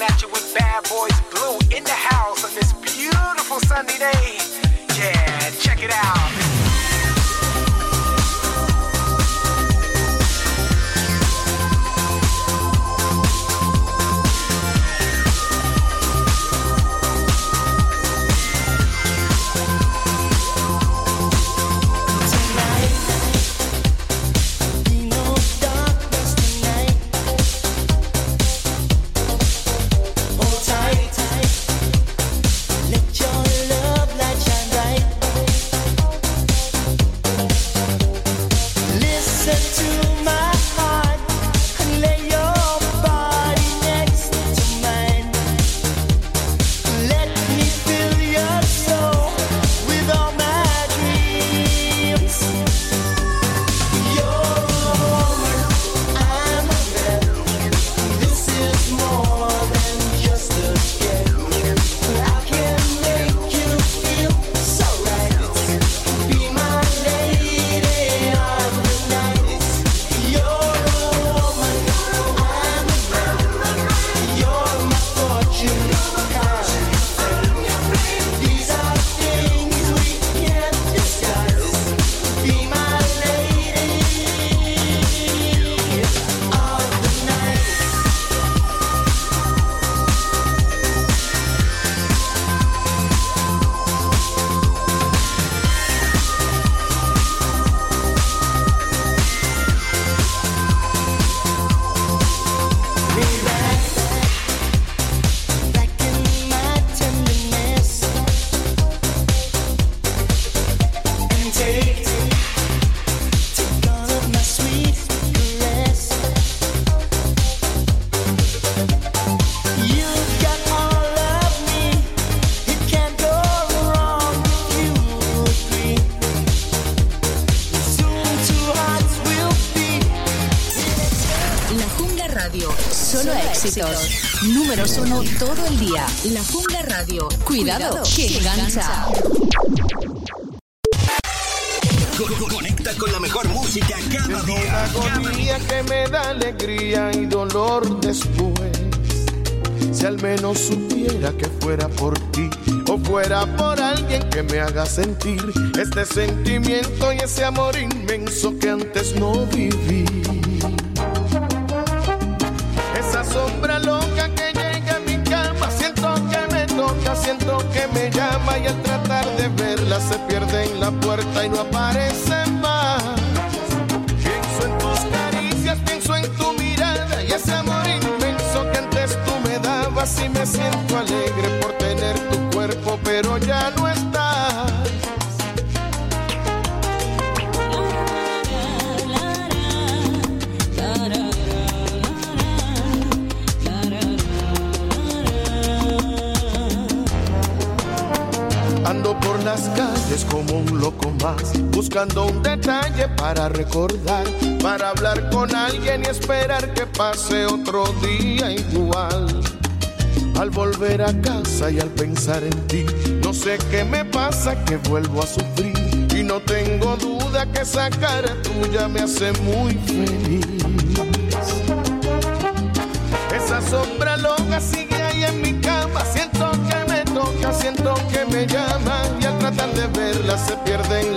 coming at you with Bad Boys Blue in the house on this beautiful sunny day. Yeah, check it out. Todo el día. La Jungla Radio. Cuidado, que engancha. Conecta con la mejor música cada Una día. agonía que me da alegría y dolor después. Si al menos supiera que fuera por ti o fuera por alguien que me haga sentir este sentimiento y ese amor inmenso que antes no viví. Siento que me llama y al tratar de verla se pierde en la puerta y no aparece más. Pienso en tus caricias, pienso en tu mirada y ese amor inmenso que antes tú me dabas y me siento alegre como un loco más, buscando un detalle para recordar, para hablar con alguien y esperar que pase otro día igual. Al volver a casa y al pensar en ti, no sé qué me pasa que vuelvo a sufrir y no tengo duda que esa cara tuya me hace muy feliz.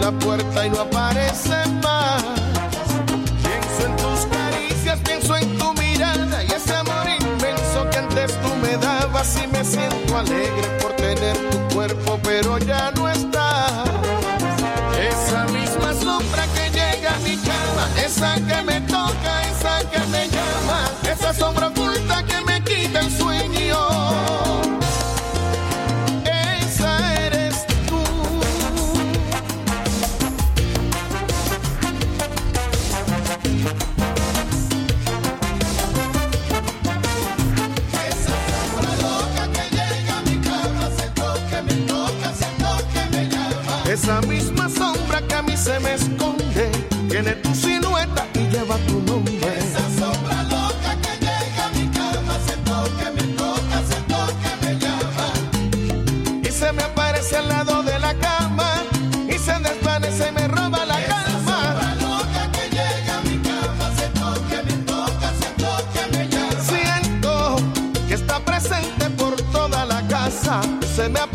La puerta y no aparece más. Pienso en tus caricias, pienso en tu mirada y ese amor inmenso que antes tú me dabas. Y me siento alegre por tener tu cuerpo, pero ya no se me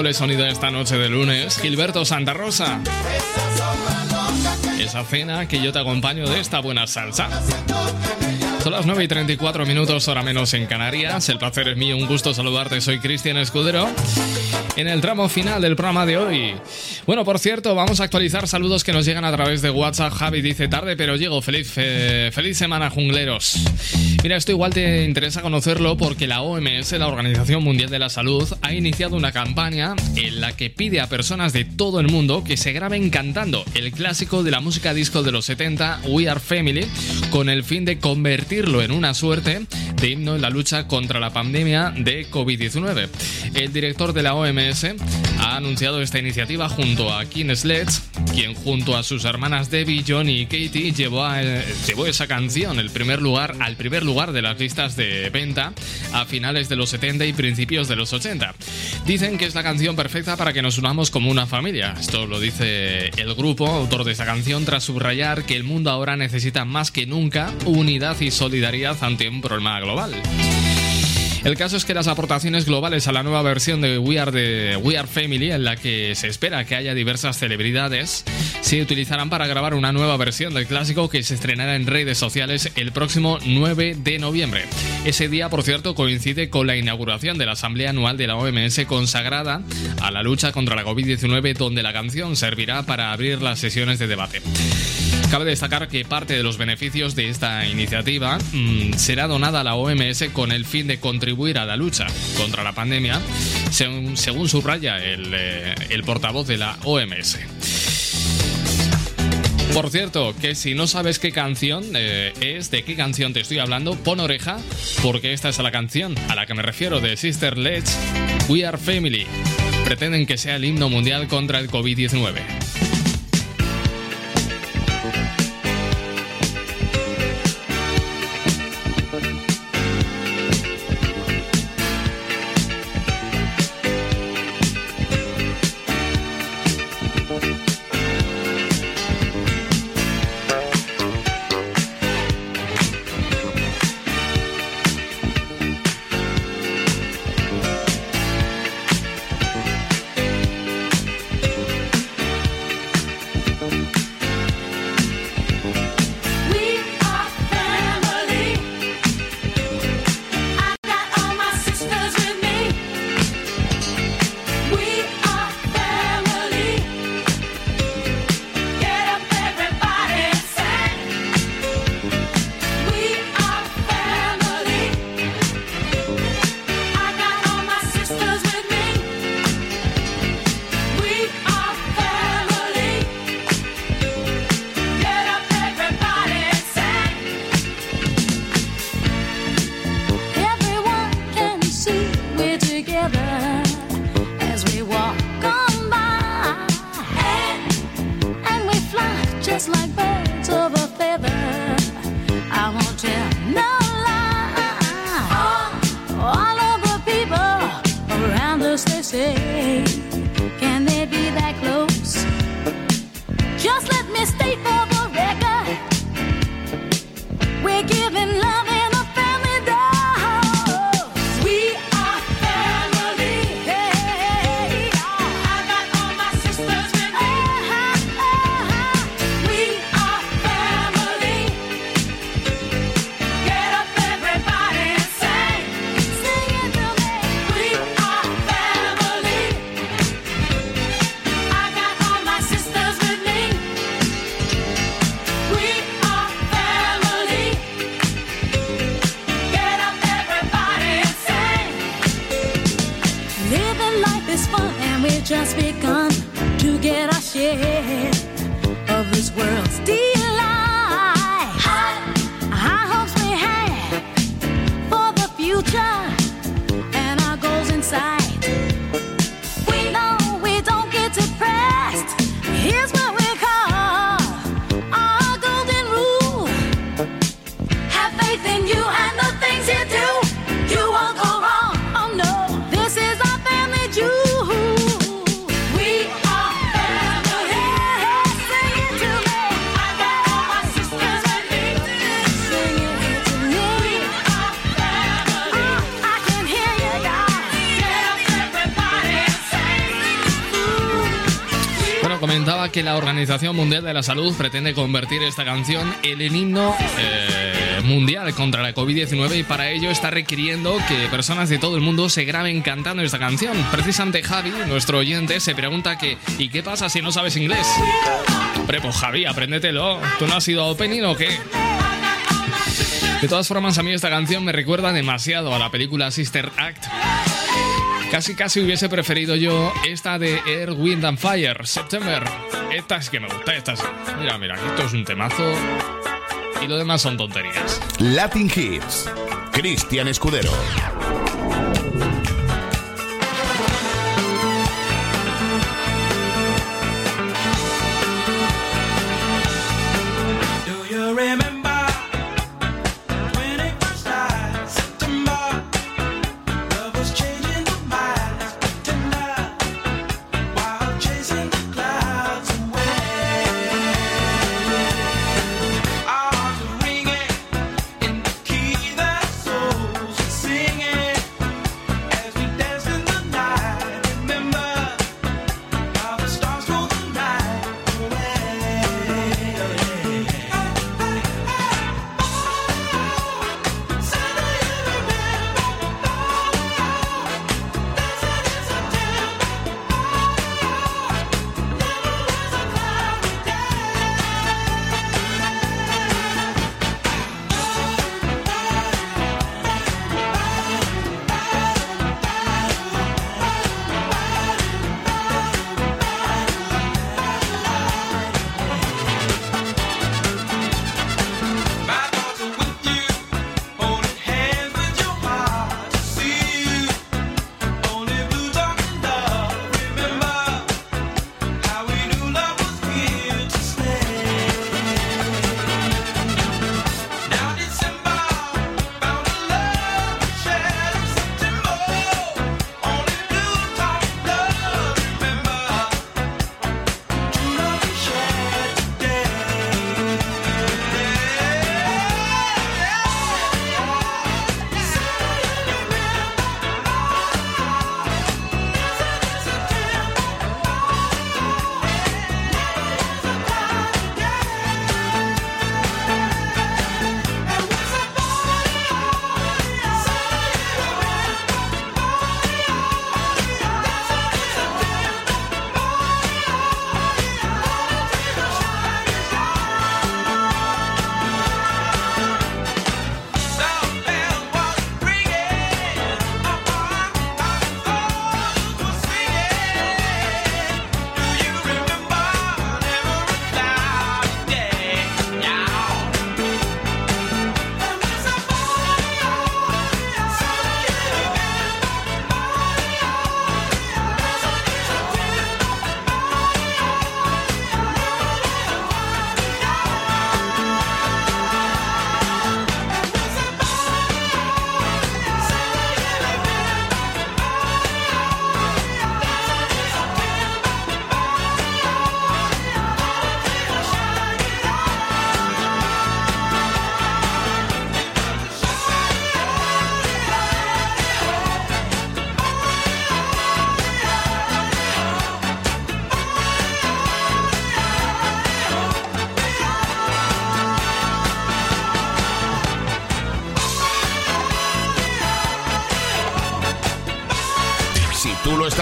dándole sonido esta noche de lunes, Gilberto Santa Rosa. Esa cena que yo te acompaño de esta buena salsa. Son las 9 y 34 minutos, hora menos en Canarias. El placer es mío, un gusto saludarte. Soy Cristian Escudero. En el tramo final del programa de hoy. Bueno, por cierto, vamos a actualizar saludos que nos llegan a través de WhatsApp. Javi dice tarde, pero llego. Feliz, eh, feliz semana, jungleros. Mira, esto igual te interesa conocerlo porque la OMS, la Organización Mundial de la Salud, ha iniciado una campaña en la que pide a personas de todo el mundo que se graben cantando el clásico de la música disco de los 70, We Are Family, con el fin de convertirlo en una suerte de himno en la lucha contra la pandemia de COVID-19. El director de la OMS ha anunciado esta iniciativa junto a Kim Sledge, quien junto a sus hermanas Debbie, Johnny y Katie llevó, a- eh, llevó esa canción el primer lugar, al primer lugar de las listas de venta a finales de los 70 y principios de los 80. Dicen que es la canción perfecta para que nos unamos como una familia. Esto lo dice el grupo, autor de esa canción, tras subrayar que el mundo ahora necesita más que nunca unidad y solidaridad ante un problema global. El caso es que las aportaciones globales a la nueva versión de We Are, de We Are Family, en la que se espera que haya diversas celebridades, se utilizarán para grabar una nueva versión del clásico que se estrenará en redes sociales el próximo 9 de noviembre. Ese día, por cierto, coincide con la inauguración de la Asamblea Anual de la OMS consagrada a la lucha contra la COVID-19, donde la canción servirá para abrir las sesiones de debate. Cabe destacar que parte de los beneficios de esta iniciativa mm, será donada a la OMS con el fin de contribuir a la lucha contra la pandemia, según, subraya el, eh, el portavoz de la OMS. Por cierto, que si no sabes qué canción eh, es, de qué canción te estoy hablando, pon oreja, porque esta es la canción a la que me refiero de Sister Ledge, We Are Family. Pretenden que sea el himno mundial contra el COVID-19. Organización Mundial de la Salud pretende convertir esta canción en el himno eh, mundial contra la COVID-19 y para ello está requiriendo que personas de todo el mundo se graben cantando esta canción. Precisamente Javi, nuestro oyente, se pregunta que ¿y qué pasa si no sabes inglés? Hombre, pues Javi, apréndetelo. ¿Tú no has ido a Opening o qué? De todas formas, a mí esta canción me recuerda demasiado a la película Sister Act. Casi casi hubiese preferido yo esta de Air, Wind and Fire, September. Esta es que me gusta, esta es... Mira, mira, esto es un temazo y lo demás son tonterías. Latin Hits. Cristian Escudero.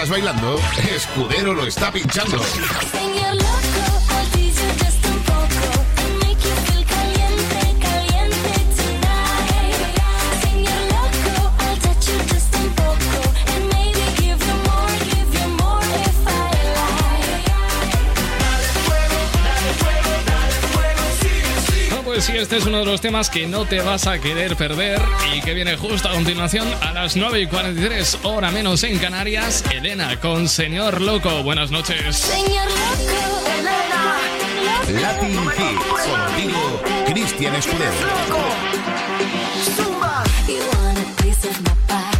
bailando, Escudero lo está pinchando. si este es uno de los temas que no te vas a querer perder y que viene justo a continuación a las 9 y 43, hora menos en Canarias, Elena con Señor Loco. Buenas noches. Señor Loco, Elena. Latin Hits, contigo, Cristian Escudero. Loco. Zumba. You want a piece of my pie.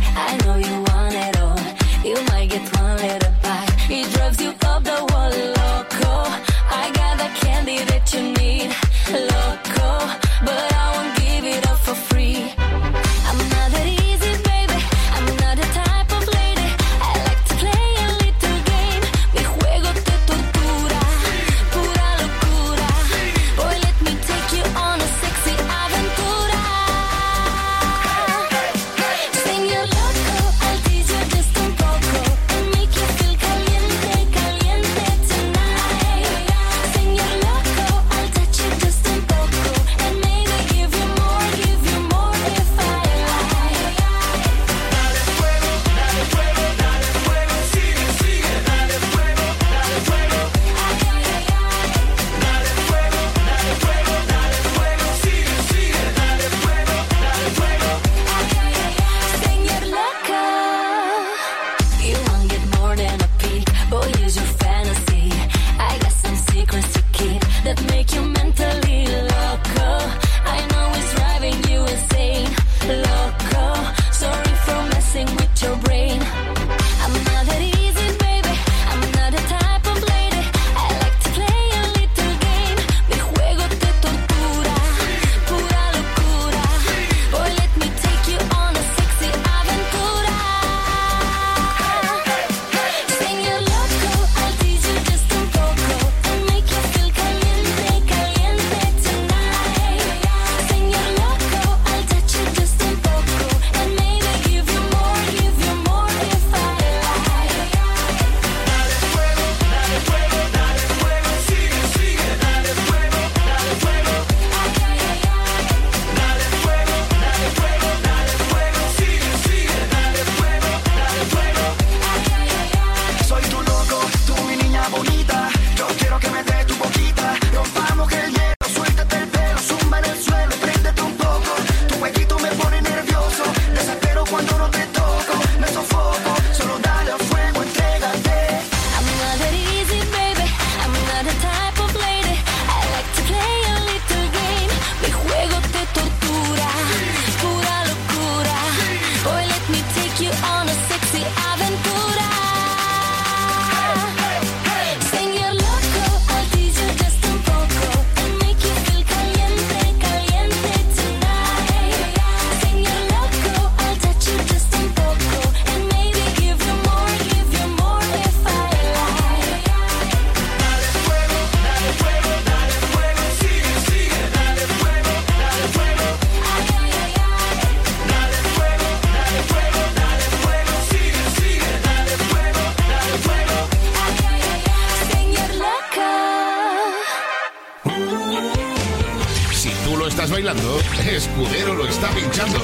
Si tú lo estás bailando, Escudero lo está pinchando.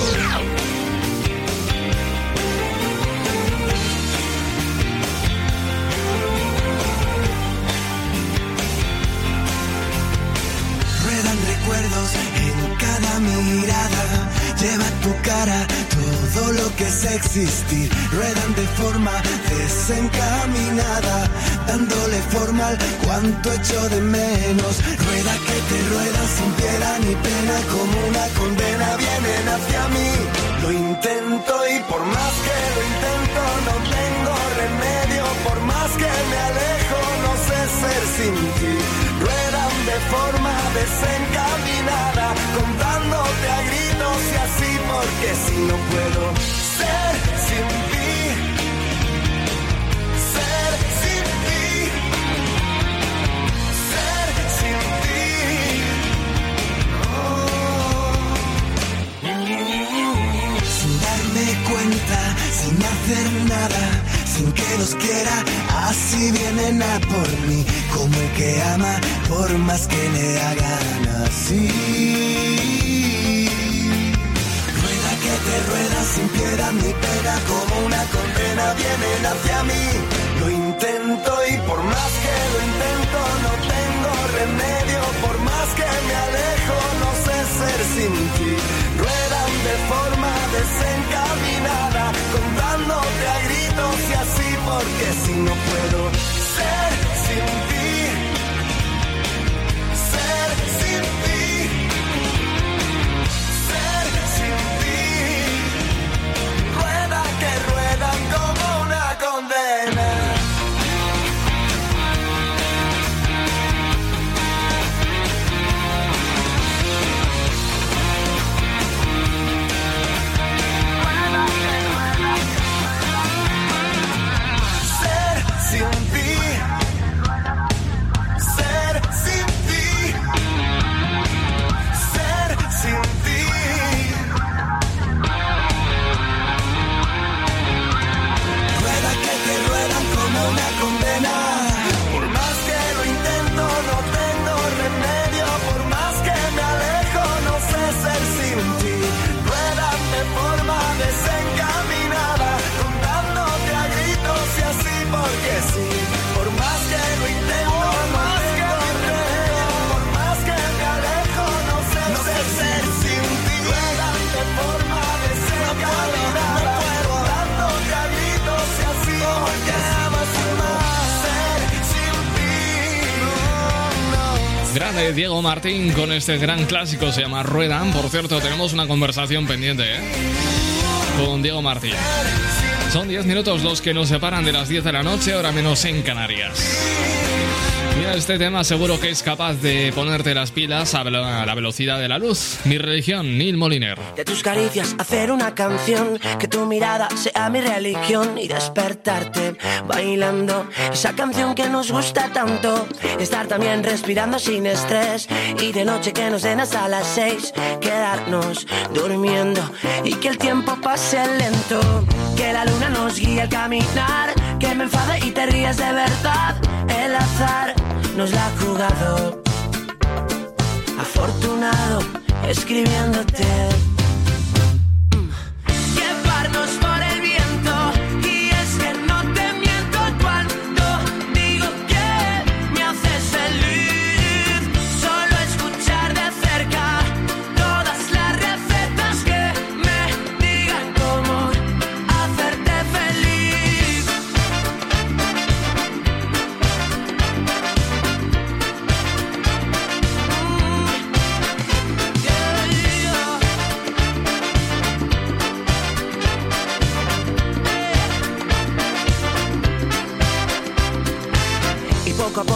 Ruedan recuerdos en cada mirada tu cara todo lo que es existir. Ruedan de forma desencaminada, dándole forma al cuanto echo de menos. Rueda que te rueda sin piedad ni pena, como una condena vienen hacia mí. Lo intento y por más que lo intento no tengo remedio, por más que me alejo no sé ser sin ti de forma desencaminada, contándote a gritos y así, porque si no puedo ser sin ti, ser sin ti, ser sin ti. Sin darme cuenta, sin hacer nada sin que los quiera, así vienen a por mí, como el que ama por más que le hagan así. Rueda que te rueda sin piedad ni pena, como una condena vienen hacia mí. Lo intento y por más que lo intento no tengo remedio, por más que me alejo no sé ser sin ti. Ruedan de forma desencaminada, contándote a gritos y así porque si no puedo ser sin ti. Ser Diego Martín con este gran clásico, se llama Ruedan. Por cierto, tenemos una conversación pendiente, ¿eh? Con Diego Martín. Son 10 minutos los que nos separan de las 10 de la noche, ahora menos en Canarias. Este tema seguro que es capaz de ponerte las pilas a la velocidad de la luz. Mi religión, Neil Moliner. De tus caricias hacer una canción, que tu mirada sea mi religión y despertarte bailando esa canción que nos gusta tanto. Estar también respirando sin estrés y de noche que nos den hasta las seis, quedarnos durmiendo y que el tiempo pase lento. Que la luna nos guíe al caminar, que me enfade y te ríes de verdad. El azar nos la ha jugado. Afortunado escribiéndote.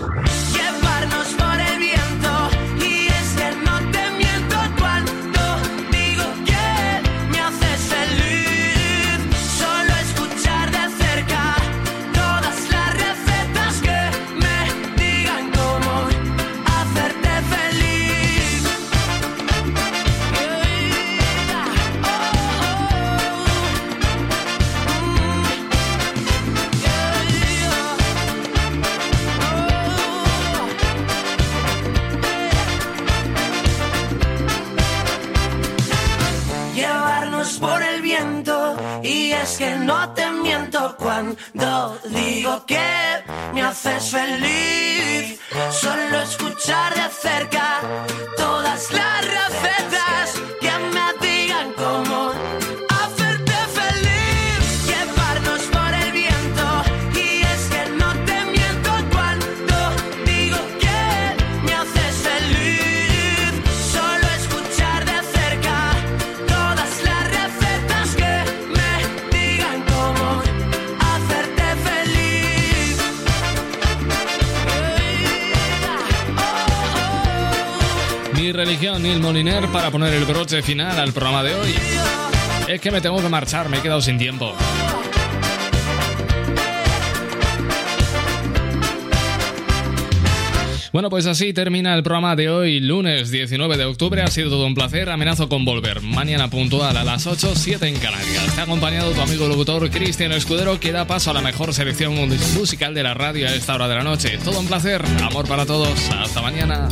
Bye. Que no te miento cuando digo que me haces feliz. Solo escuchar de cerca todas las recetas Mi religión, Neil Moliner, para poner el broche final al programa de hoy. Es que me tengo que marchar, me he quedado sin tiempo. Bueno, pues así termina el programa de hoy, lunes 19 de octubre. Ha sido todo un placer. Amenazo con volver mañana puntual a las 8, 7 en Canarias. Te ha acompañado tu amigo locutor Cristian Escudero, que da paso a la mejor selección musical de la radio a esta hora de la noche. Todo un placer. Amor para todos. Hasta mañana.